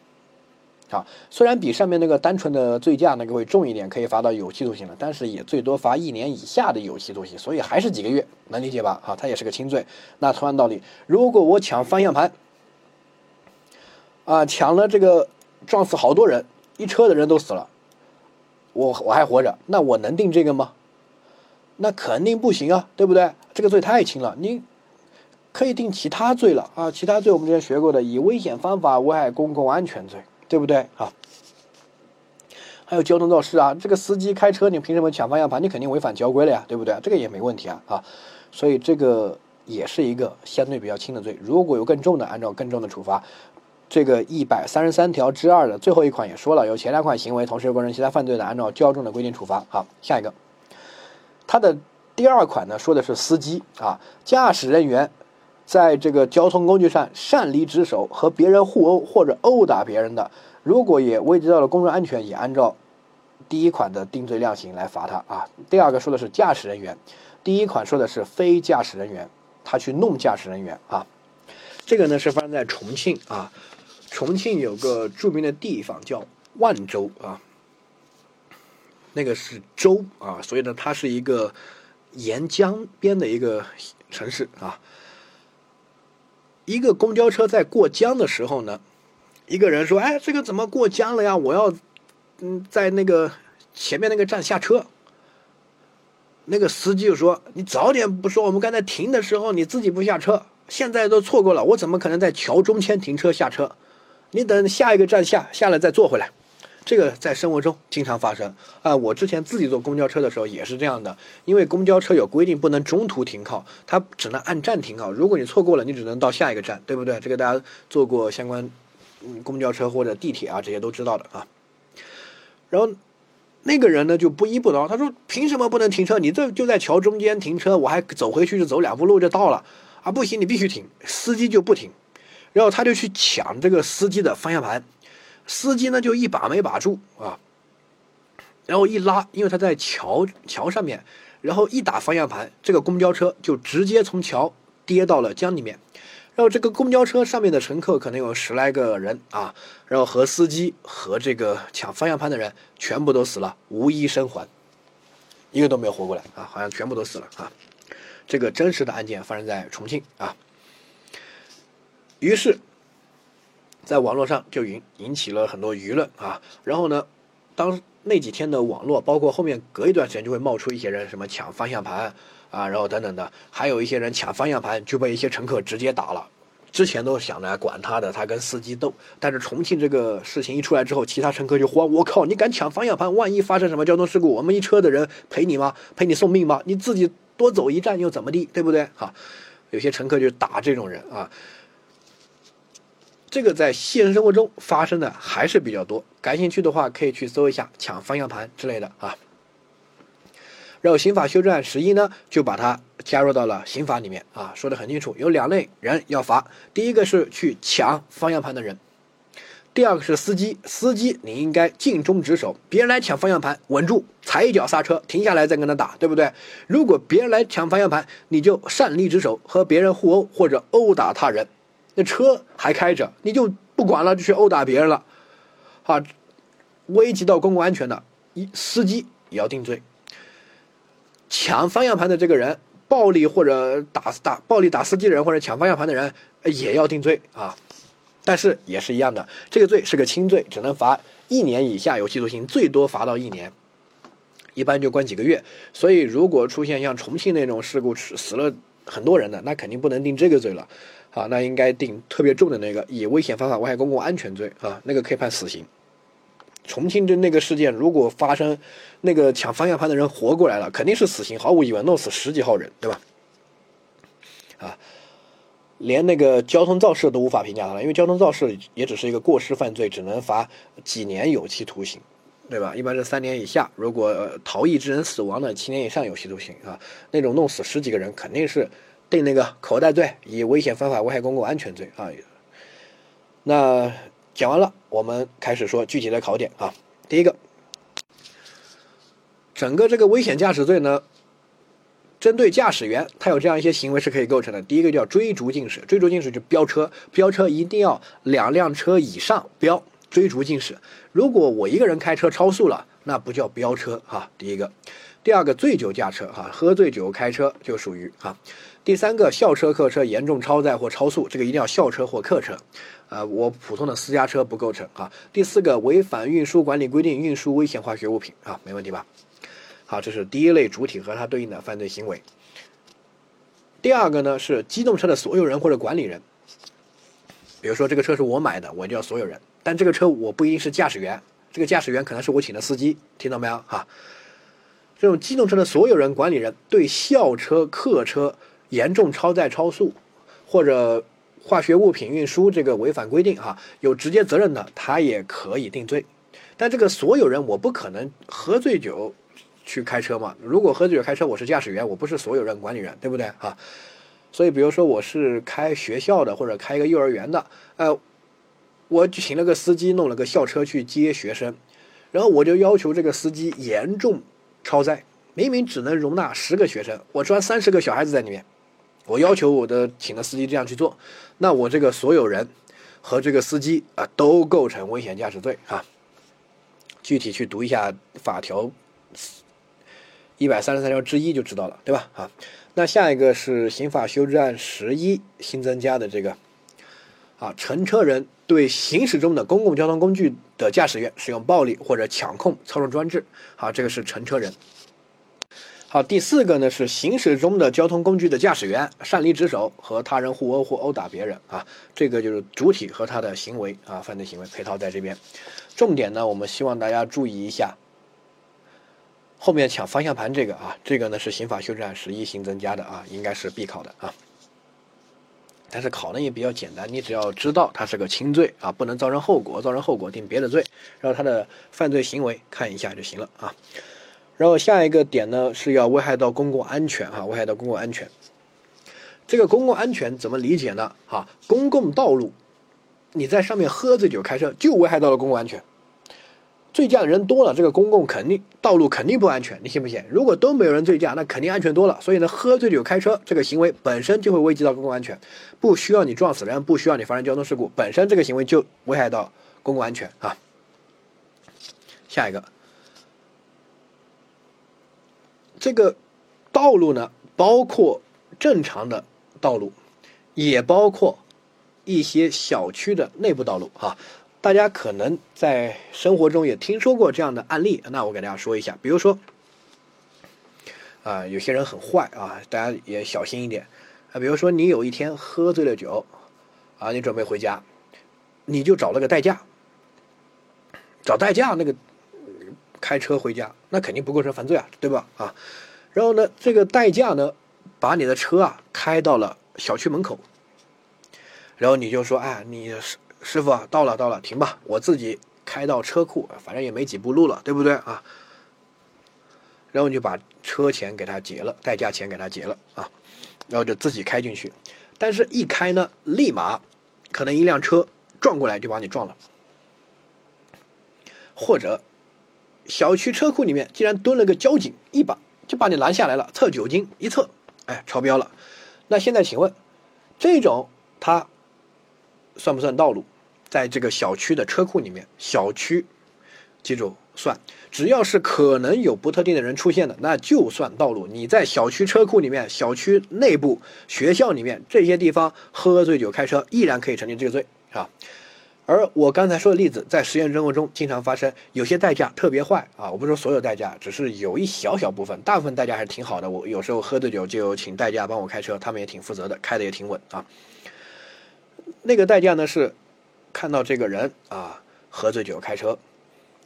啊，虽然比上面那个单纯的醉驾那个会重一点，可以罚到有期徒刑了，但是也最多罚一年以下的有期徒刑，所以还是几个月，能理解吧？啊，它也是个轻罪。那同样道理，如果我抢方向盘，啊，抢了这个撞死好多人，一车的人都死了。我我还活着，那我能定这个吗？那肯定不行啊，对不对？这个罪太轻了，你可以定其他罪了啊。其他罪我们之前学过的，以危险方法危害公共安全罪，对不对啊？还有交通肇事啊，这个司机开车，你凭什么抢方向盘？你肯定违反交规了呀，对不对？这个也没问题啊啊，所以这个也是一个相对比较轻的罪。如果有更重的，按照更重的处罚。这个一百三十三条之二的最后一款也说了，有前两款行为同时有构成其他犯罪的，按照较重的规定处罚。好，下一个，它的第二款呢，说的是司机啊，驾驶人员在这个交通工具上擅离职守和别人互殴或者殴打别人的，如果也危及到了公众安全，也按照第一款的定罪量刑来罚他啊。第二个说的是驾驶人员，第一款说的是非驾驶人员，他去弄驾驶人员啊，这个呢是发生在重庆啊。重庆有个著名的地方叫万州啊，那个是州啊，所以呢，它是一个沿江边的一个城市啊。一个公交车在过江的时候呢，一个人说：“哎，这个怎么过江了呀？我要嗯，在那个前面那个站下车。”那个司机就说：“你早点不说，我们刚才停的时候你自己不下车，现在都错过了，我怎么可能在桥中间停车下车？”你等下一个站下下来再坐回来，这个在生活中经常发生啊。我之前自己坐公交车的时候也是这样的，因为公交车有规定不能中途停靠，它只能按站停靠。如果你错过了，你只能到下一个站，对不对？这个大家坐过相关嗯公交车或者地铁啊，这些都知道的啊。然后那个人呢就不依不饶，他说：“凭什么不能停车？你这就在桥中间停车，我还走回去就走两步路就到了啊！不行，你必须停。”司机就不停。然后他就去抢这个司机的方向盘，司机呢就一把没把住啊，然后一拉，因为他在桥桥上面，然后一打方向盘，这个公交车就直接从桥跌到了江里面，然后这个公交车上面的乘客可能有十来个人啊，然后和司机和这个抢方向盘的人全部都死了，无一生还，一个都没有活过来啊，好像全部都死了啊，这个真实的案件发生在重庆啊。于是，在网络上就引引起了很多舆论啊。然后呢，当那几天的网络，包括后面隔一段时间就会冒出一些人什么抢方向盘啊，然后等等的，还有一些人抢方向盘就被一些乘客直接打了，之前都想着管他的，他跟司机斗。但是重庆这个事情一出来之后，其他乘客就慌，我靠，你敢抢方向盘，万一发生什么交通事故，我们一车的人赔你吗？赔你送命吗？你自己多走一站又怎么地，对不对？哈，有些乘客就打这种人啊。这个在现实生活中发生的还是比较多，感兴趣的话可以去搜一下抢方向盘之类的啊。然后刑法修正案十一呢，就把它加入到了刑法里面啊，说的很清楚，有两类人要罚，第一个是去抢方向盘的人，第二个是司机，司机你应该尽忠职守，别人来抢方向盘，稳住，踩一脚刹车，停下来再跟他打，对不对？如果别人来抢方向盘，你就擅离职守，和别人互殴或者殴打他人，那车还开着，你就不管了，就去殴打别人了，啊，危及到公共安全的，一司机也要定罪。抢方向盘的这个人，暴力或者打打暴力打司机的人或者抢方向盘的人，也要定罪啊。但是也是一样的，这个罪是个轻罪，只能罚一年以下有期徒刑，最多罚到一年，一般就关几个月。所以如果出现像重庆那种事故死了很多人的，那肯定不能定这个罪了，啊，那应该定特别重的那个，以危险方法危害公共安全罪啊，那个可以判死刑。重庆的那个事件，如果发生，那个抢方向盘的人活过来了，肯定是死刑，毫无疑问，弄死十几号人，对吧？啊，连那个交通肇事都无法评价他了，因为交通肇事也只是一个过失犯罪，只能罚几年有期徒刑，对吧？一般是三年以下，如果逃逸致人死亡的，七年以上有期徒刑啊。那种弄死十几个人，肯定是定那个口袋罪，以危险方法危害公共安全罪啊。那。讲完了，我们开始说具体的考点啊。第一个，整个这个危险驾驶罪呢，针对驾驶员，他有这样一些行为是可以构成的。第一个叫追逐禁驶，追逐禁驶就飙车，飙车一定要两辆车以上飙，追逐禁驶。如果我一个人开车超速了，那不叫飙车哈。第一个，第二个醉酒驾车哈，喝醉酒开车就属于哈。第三个，校车、客车严重超载或超速，这个一定要校车或客车，呃，我普通的私家车不构成啊。第四个，违反运输管理规定运输危险化学物品啊，没问题吧？好，这是第一类主体和它对应的犯罪行为。第二个呢是机动车的所有人或者管理人，比如说这个车是我买的，我就要所有人，但这个车我不一定是驾驶员，这个驾驶员可能是我请的司机，听到没有哈？这种机动车的所有人、管理人对校车、客车。严重超载超速，或者化学物品运输这个违反规定哈，有直接责任的，他也可以定罪。但这个所有人，我不可能喝醉酒去开车嘛。如果喝醉酒开车，我是驾驶员，我不是所有人管理员，对不对啊？所以，比如说我是开学校的或者开一个幼儿园的，呃，我请了个司机，弄了个校车去接学生，然后我就要求这个司机严重超载，明明只能容纳十个学生，我装三十个小孩子在里面。我要求我的请的司机这样去做，那我这个所有人和这个司机啊都构成危险驾驶罪啊。具体去读一下法条一百三十三条之一就知道了，对吧？啊，那下一个是刑法修正案十一新增加的这个啊，乘车人对行驶中的公共交通工具的驾驶员使用暴力或者抢控操纵装置，啊，这个是乘车人。好，第四个呢是行驶中的交通工具的驾驶员擅离职守和他人互殴或殴打别人啊，这个就是主体和他的行为啊，犯罪行为配套在这边。重点呢，我们希望大家注意一下后面抢方向盘这个啊，这个呢是刑法修正案十一新增加的啊，应该是必考的啊。但是考呢也比较简单，你只要知道它是个轻罪啊，不能造成后果，造成后果定别的罪，然后他的犯罪行为看一下就行了啊。然后下一个点呢是要危害到公共安全哈，危害到公共安全。这个公共安全怎么理解呢？哈，公共道路，你在上面喝醉酒开车就危害到了公共安全。醉驾的人多了，这个公共肯定道路肯定不安全，你信不信？如果都没有人醉驾，那肯定安全多了。所以呢，喝醉酒开车这个行为本身就会危及到公共安全，不需要你撞死人，不需要你发生交通事故，本身这个行为就危害到公共安全啊。下一个。这个道路呢，包括正常的道路，也包括一些小区的内部道路啊。大家可能在生活中也听说过这样的案例，那我给大家说一下。比如说，啊，有些人很坏啊，大家也小心一点啊。比如说，你有一天喝醉了酒，啊，你准备回家，你就找了个代驾，找代驾那个开车回家，那肯定不构成犯罪啊，对吧？啊，然后呢，这个代驾呢，把你的车啊开到了小区门口，然后你就说，哎，你师师傅啊，到了到了，停吧，我自己开到车库，反正也没几步路了，对不对啊？然后你就把车钱给他结了，代驾钱给他结了啊，然后就自己开进去，但是一开呢，立马可能一辆车撞过来就把你撞了，或者小区车库里面竟然蹲了个交警，一把就把你拦下来了，测酒精一测，哎，超标了。那现在请问，这种他算不算道路？在这个小区的车库里面，小区记住。算，只要是可能有不特定的人出现的，那就算道路。你在小区车库里面、小区内部、学校里面这些地方喝醉酒开车，依然可以成立这个罪啊。而我刚才说的例子，在实验生活中经常发生，有些代驾特别坏啊。我不说所有代驾，只是有一小小部分，大部分代驾还是挺好的。我有时候喝醉酒就请代驾帮我开车，他们也挺负责的，开的也挺稳啊。那个代驾呢是看到这个人啊喝醉酒开车。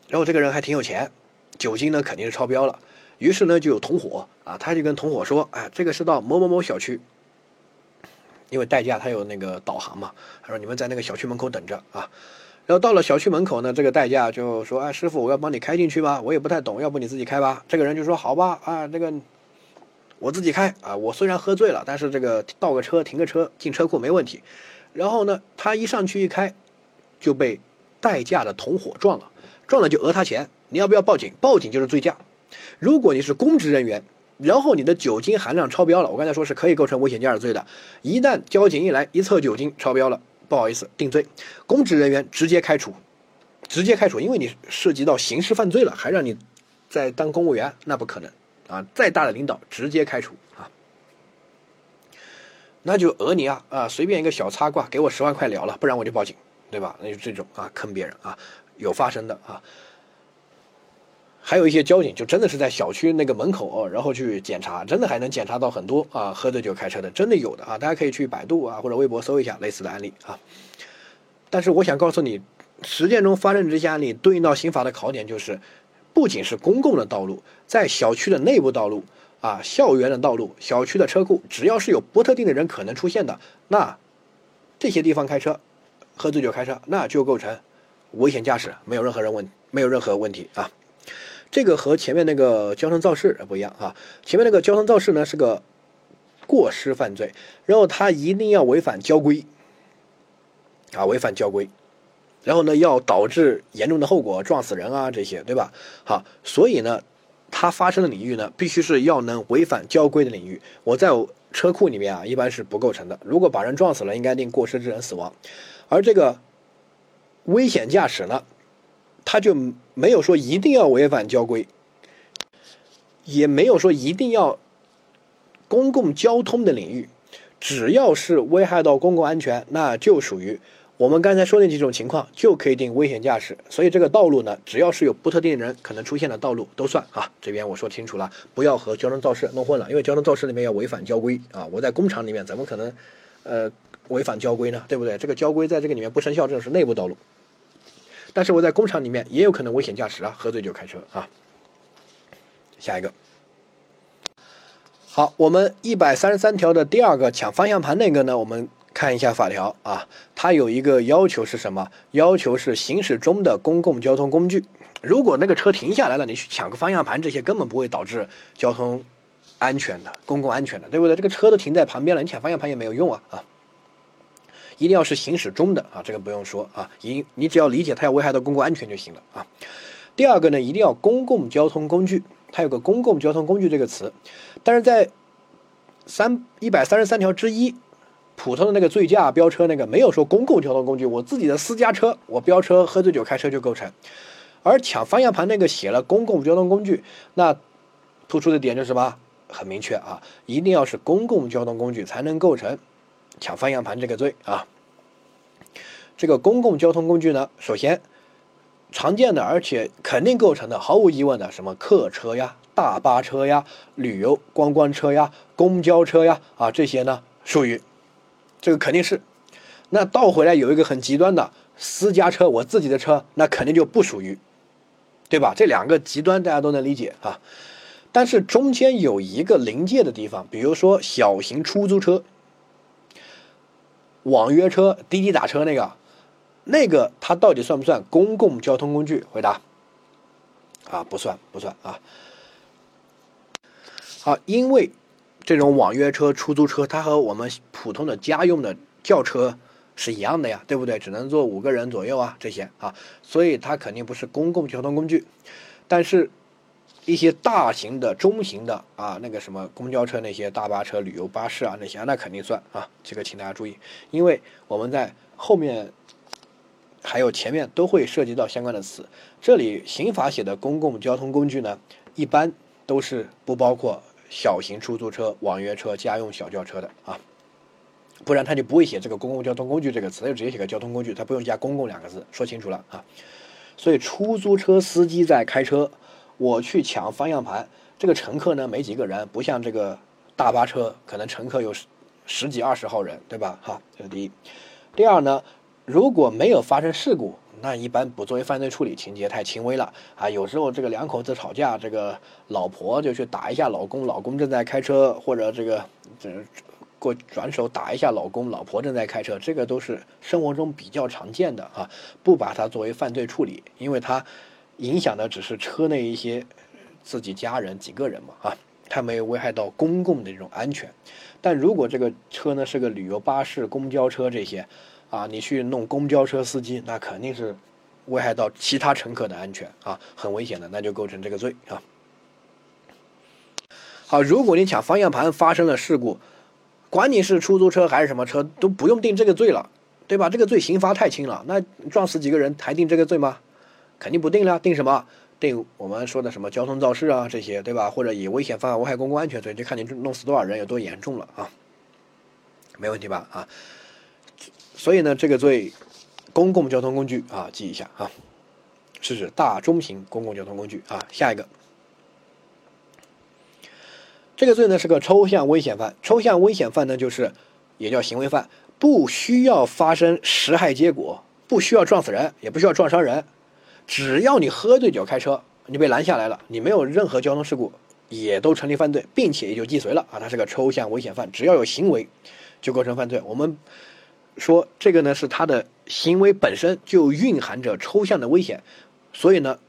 然后这个人还挺有钱，酒精呢肯定是超标了，于是呢就有同伙啊，他就跟同伙说：“哎，这个是到某某某小区，因为代驾他有那个导航嘛，他说你们在那个小区门口等着啊。”然后到了小区门口呢，这个代驾就说：“哎，师傅，我要帮你开进去吧，我也不太懂，要不你自己开吧。”这个人就说：“好吧，啊，这个我自己开啊，我虽然喝醉了，但是这个倒个车、停个车、进车库没问题。”然后呢，他一上去一开，就被代驾的同伙撞了。撞了就讹他钱，你要不要报警？报警就是醉驾。如果你是公职人员，然后你的酒精含量超标了，我刚才说是可以构成危险驾驶罪的。一旦交警一来一测酒精超标了，不好意思，定罪，公职人员直接开除，直接开除，因为你涉及到刑事犯罪了，还让你再当公务员，那不可能啊！再大的领导直接开除啊，那就讹你啊啊！随便一个小擦挂，给我十万块了了，不然我就报警，对吧？那就这种啊，坑别人啊。有发生的啊，还有一些交警就真的是在小区那个门口，然后去检查，真的还能检查到很多啊喝醉酒开车的，真的有的啊，大家可以去百度啊或者微博搜一下类似的案例啊。但是我想告诉你，实践中发生的这些案例对应到刑法的考点就是，不仅是公共的道路，在小区的内部道路啊、校园的道路、小区的车库，只要是有不特定的人可能出现的，那这些地方开车喝醉酒开车，那就构成。危险驾驶没有任何人问，没有任何问题啊。这个和前面那个交通肇事不一样啊。前面那个交通肇事呢是个过失犯罪，然后他一定要违反交规啊，违反交规，然后呢要导致严重的后果，撞死人啊这些，对吧？好，所以呢，它发生的领域呢必须是要能违反交规的领域。我在车库里面啊，一般是不构成的。如果把人撞死了，应该定过失致人死亡，而这个。危险驾驶呢，他就没有说一定要违反交规，也没有说一定要公共交通的领域，只要是危害到公共安全，那就属于我们刚才说的几种情况，就可以定危险驾驶。所以这个道路呢，只要是有不特定人可能出现的道路都算啊。这边我说清楚了，不要和交通肇事弄混了，因为交通肇事里面要违反交规啊。我在工厂里面怎么可能呃违反交规呢？对不对？这个交规在这个里面不生效，这是内部道路。但是我在工厂里面也有可能危险驾驶啊，喝醉酒开车啊。下一个，好，我们一百三十三条的第二个抢方向盘那个呢，我们看一下法条啊，它有一个要求是什么？要求是行驶中的公共交通工具，如果那个车停下来了，你去抢个方向盘，这些根本不会导致交通安全的、公共安全的，对不对？这个车都停在旁边了，你抢方向盘也没有用啊啊。一定要是行驶中的啊，这个不用说啊，一你只要理解它要危害到公共安全就行了啊。第二个呢，一定要公共交通工具，它有个公共交通工具这个词，但是在三一百三十三条之一，普通的那个醉驾飙车那个没有说公共交通工具，我自己的私家车我飙车喝醉酒开车就构成，而抢方向盘那个写了公共交通工具，那突出的点就是什么？很明确啊，一定要是公共交通工具才能构成。抢方向盘这个罪啊，这个公共交通工具呢，首先常见的而且肯定构成的，毫无疑问的，什么客车呀、大巴车呀、旅游观光车呀、公交车呀啊，这些呢属于这个肯定是。那倒回来有一个很极端的私家车，我自己的车，那肯定就不属于，对吧？这两个极端大家都能理解啊。但是中间有一个临界的地方，比如说小型出租车、网约车、滴滴打车那个，那个它到底算不算公共交通工具？回答。啊，不算，不算啊。好，因为这种网约车、出租车，它和我们普通的家用的轿车是一样的呀，对不对？只能坐五个人左右啊，这些啊，所以它肯定不是公共交通工具。但是。一些大型的、中型的啊，那个什么公交车、那些大巴车、旅游巴士啊，那些那肯定算啊。这个请大家注意，因为我们在后面还有前面都会涉及到相关的词。这里刑法写的公共交通工具呢，一般都是不包括小型出租车、网约车、家用小轿车的啊，不然他就不会写这个公共交通工具这个词，他就直接写个交通工具，他不用加公共两个字，说清楚了啊。所以出租车司机在开车。我去抢方向盘，这个乘客呢没几个人，不像这个大巴车，可能乘客有十几二十号人，对吧？哈，这是第一。第二呢，如果没有发生事故，那一般不作为犯罪处理，情节太轻微了啊。有时候这个两口子吵架，这个老婆就去打一下老公，老公正在开车，或者这个这过转手打一下老公，老婆正在开车，这个都是生活中比较常见的啊，不把它作为犯罪处理，因为它。影响的只是车内一些自己家人几个人嘛啊，它没有危害到公共的这种安全。但如果这个车呢是个旅游巴士、公交车这些，啊，你去弄公交车司机，那肯定是危害到其他乘客的安全啊，很危险的，那就构成这个罪啊。好，如果你抢方向盘发生了事故，管你是出租车还是什么车，都不用定这个罪了，对吧？这个罪刑罚太轻了，那撞死几个人还定这个罪吗？肯定不定了，定什么？定我们说的什么交通肇事啊，这些对吧？或者以危险妨碍危害公共安全罪，就看你弄死多少人，有多严重了啊？没问题吧？啊，所以呢，这个罪，公共交通工具啊，记一下啊，是指大中型公共交通工具啊。下一个，这个罪呢是个抽象危险犯，抽象危险犯呢就是也叫行为犯，不需要发生实害结果，不需要撞死人，也不需要撞伤人。只要你喝醉酒开车，你被拦下来了，你没有任何交通事故，也都成立犯罪，并且也就既遂了啊！他是个抽象危险犯，只要有行为，就构成犯罪。我们说这个呢，是他的行为本身就蕴含着抽象的危险，所以呢，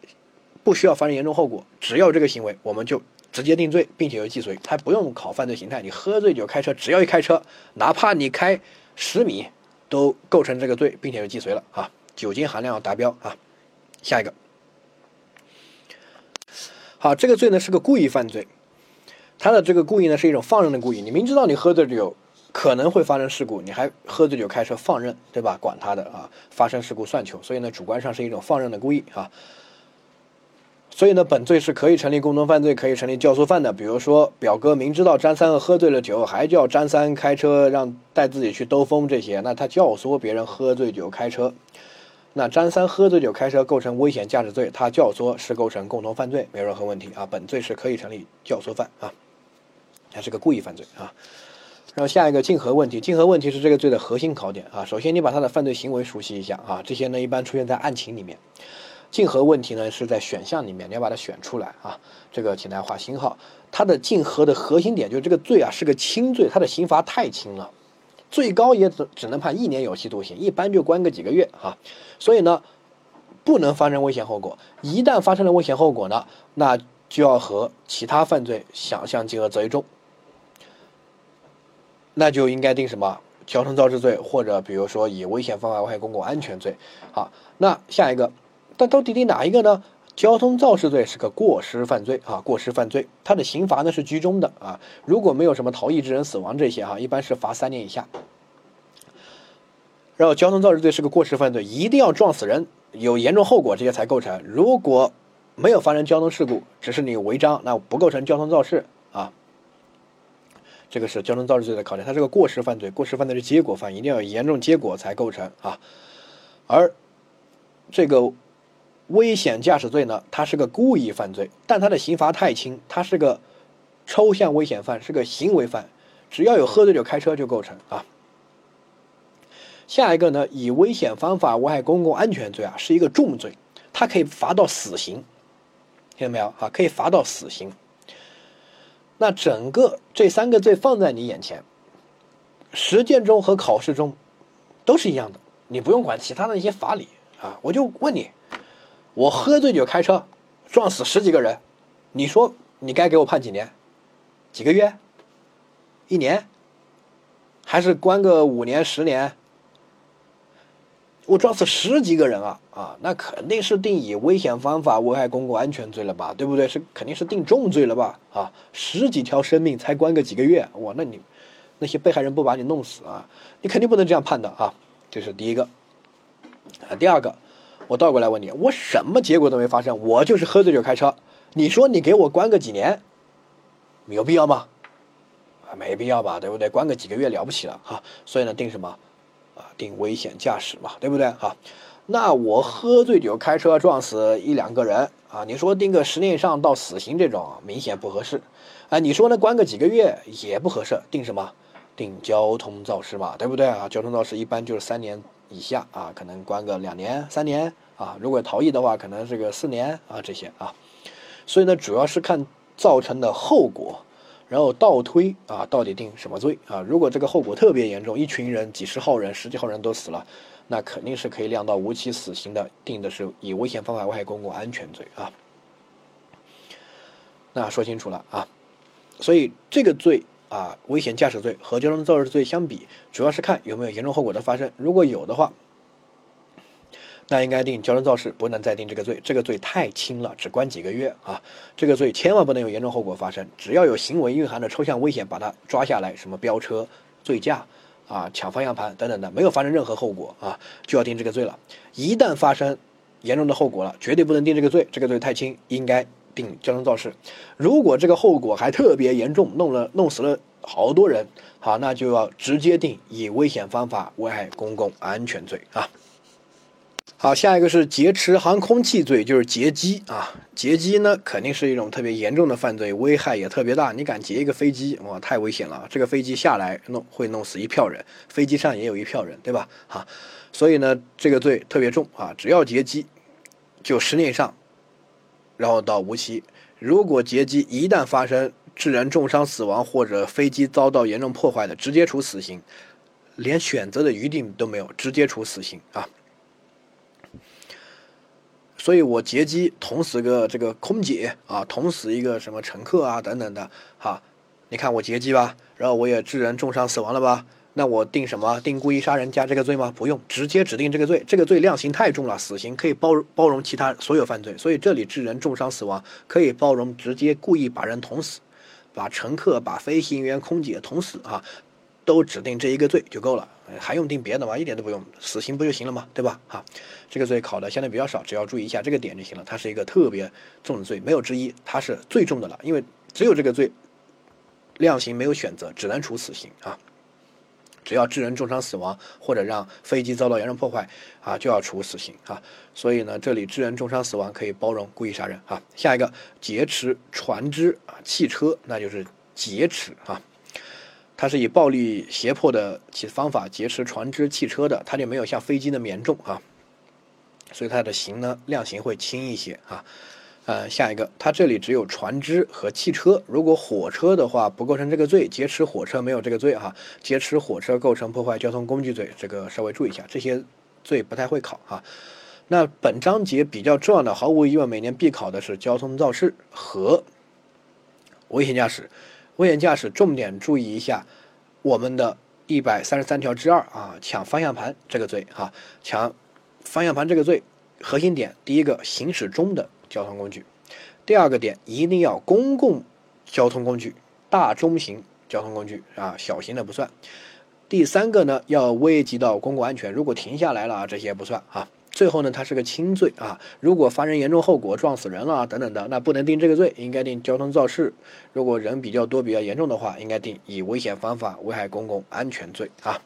不需要发生严重后果，只要这个行为，我们就直接定罪，并且有既遂，他不用考犯罪形态。你喝醉酒开车，只要一开车，哪怕你开十米，都构成这个罪，并且就既遂了啊！酒精含量要达标啊！下一个，好，这个罪呢是个故意犯罪，他的这个故意呢是一种放任的故意。你明知道你喝醉酒可能会发生事故，你还喝醉酒开车放任，对吧？管他的啊，发生事故算球。所以呢，主观上是一种放任的故意啊。所以呢，本罪是可以成立共同犯罪，可以成立教唆犯的。比如说，表哥明知道张三喝醉了酒，还叫张三开车让带自己去兜风这些，那他教唆别人喝醉酒开车。那张三喝醉酒开车构成危险驾驶罪，他教唆是构成共同犯罪，没有任何问题啊。本罪是可以成立教唆犯啊，他是个故意犯罪啊。然后下一个竞合问题，竞合问题是这个罪的核心考点啊。首先你把他的犯罪行为熟悉一下啊，这些呢一般出现在案情里面。竞合问题呢是在选项里面，你要把它选出来啊。这个请大家画星号。它的竞合的核心点就是这个罪啊是个轻罪，它的刑罚太轻了。最高也只只能判一年有期徒刑，一般就关个几个月哈。所以呢，不能发生危险后果。一旦发生了危险后果呢，那就要和其他犯罪想象竞合择一重，那就应该定什么交通肇事罪，或者比如说以危险方法危害公共安全罪。好，那下一个，但到底定哪一个呢？交通肇事罪是个过失犯罪啊，过失犯罪，它的刑罚呢是居中的啊。如果没有什么逃逸致人死亡这些哈，一般是罚三年以下。然后交通肇事罪是个过失犯罪，一定要撞死人，有严重后果这些才构成。如果没有发生交通事故，只是你违章，那不构成交通肇事啊。这个是交通肇事罪的考点，它是个过失犯罪，过失犯罪是结果犯，一定要有严重结果才构成啊。而这个。危险驾驶罪呢，它是个故意犯罪，但它的刑罚太轻，它是个抽象危险犯，是个行为犯，只要有喝醉酒开车就构成啊。下一个呢，以危险方法危害公共安全罪啊，是一个重罪，它可以罚到死刑，听到没有啊？可以罚到死刑。那整个这三个罪放在你眼前，实践中和考试中都是一样的，你不用管其他的一些法理啊。我就问你，我喝醉酒开车撞死十几个人，你说你该给我判几年？几个月？一年？还是关个五年、十年？我撞死十几个人啊啊，那肯定是定以危险方法危害公共安全罪了吧，对不对？是肯定是定重罪了吧？啊，十几条生命才关个几个月，哇，那你那些被害人不把你弄死啊？你肯定不能这样判的啊！这是第一个。啊，第二个，我倒过来问你，我什么结果都没发生，我就是喝醉酒开车，你说你给我关个几年，有必要吗？啊，没必要吧，对不对？关个几个月了不起了哈。所以呢，定什么？啊，定危险驾驶嘛，对不对？哈，那我喝醉酒开车撞死一两个人啊，你说定个十年以上到死刑这种明显不合适，啊，你说呢？关个几个月也不合适，定什么？定交通肇事嘛，对不对啊？交通肇事一般就是三年以下啊，可能关个两年、三年啊，如果逃逸的话，可能是个四年啊，这些啊，所以呢，主要是看造成的后果。然后倒推啊，到底定什么罪啊？如果这个后果特别严重，一群人、几十号人、十几号人都死了，那肯定是可以量到无期死刑的。定的是以危险方法危害公共安全罪啊。那说清楚了啊。所以这个罪啊，危险驾驶罪和交通肇事罪相比，主要是看有没有严重后果的发生。如果有的话，那应该定交通肇事，不能再定这个罪，这个罪太轻了，只关几个月啊！这个罪千万不能有严重后果发生，只要有行为蕴含的抽象危险，把它抓下来，什么飙车、醉驾啊、抢方向盘等等的，没有发生任何后果啊，就要定这个罪了。一旦发生严重的后果了，绝对不能定这个罪，这个罪太轻，应该定交通肇事。如果这个后果还特别严重，弄了弄死了好多人，好，那就要直接定以危险方法危害公共安全罪啊。好，下一个是劫持航空器罪，就是劫机啊。劫机呢，肯定是一种特别严重的犯罪，危害也特别大。你敢劫一个飞机，哇，太危险了！这个飞机下来弄会弄死一票人，飞机上也有一票人，对吧？哈，所以呢，这个罪特别重啊。只要劫机，就十年以上，然后到无锡。如果劫机一旦发生致人重伤死亡或者飞机遭到严重破坏的，直接处死刑，连选择的余地都没有，直接处死刑啊。所以我劫机捅死个这个空姐啊，捅死一个什么乘客啊等等的，哈，你看我劫机吧，然后我也致人重伤死亡了吧？那我定什么？定故意杀人加这个罪吗？不用，直接指定这个罪。这个罪量刑太重了，死刑可以包包容其他所有犯罪。所以这里致人重伤死亡可以包容直接故意把人捅死，把乘客、把飞行员、空姐捅死啊。都指定这一个罪就够了，还用定别的吗？一点都不用，死刑不就行了吗？对吧？哈，这个罪考的相对比较少，只要注意一下这个点就行了。它是一个特别重的罪，没有之一，它是最重的了。因为只有这个罪量刑没有选择，只能处死刑啊。只要致人重伤死亡或者让飞机遭到严重破坏啊，就要处死刑啊。所以呢，这里致人重伤死亡可以包容故意杀人啊。下一个劫持船只啊，汽车那就是劫持啊。它是以暴力胁迫的其方法劫持船只、汽车的，它就没有像飞机那么严重啊，所以它的刑呢量刑会轻一些啊。呃，下一个，它这里只有船只和汽车，如果火车的话不构成这个罪，劫持火车没有这个罪哈，劫持火车构成破坏交通工具罪，这个稍微注意一下，这些罪不太会考啊。那本章节比较重要的，毫无疑问每年必考的是交通肇事和危险驾驶。危险驾驶重点注意一下，我们的一百三十三条之二啊，抢方向盘这个罪哈，抢方向盘这个罪核心点，第一个行驶中的交通工具，第二个点一定要公共交通工具，大中型交通工具啊，小型的不算。第三个呢，要危及到公共安全，如果停下来了，这些不算啊。最后呢，它是个轻罪啊。如果发生严重后果，撞死人了等等的，那不能定这个罪，应该定交通肇事。如果人比较多、比较严重的话，应该定以危险方法危害公共安全罪啊。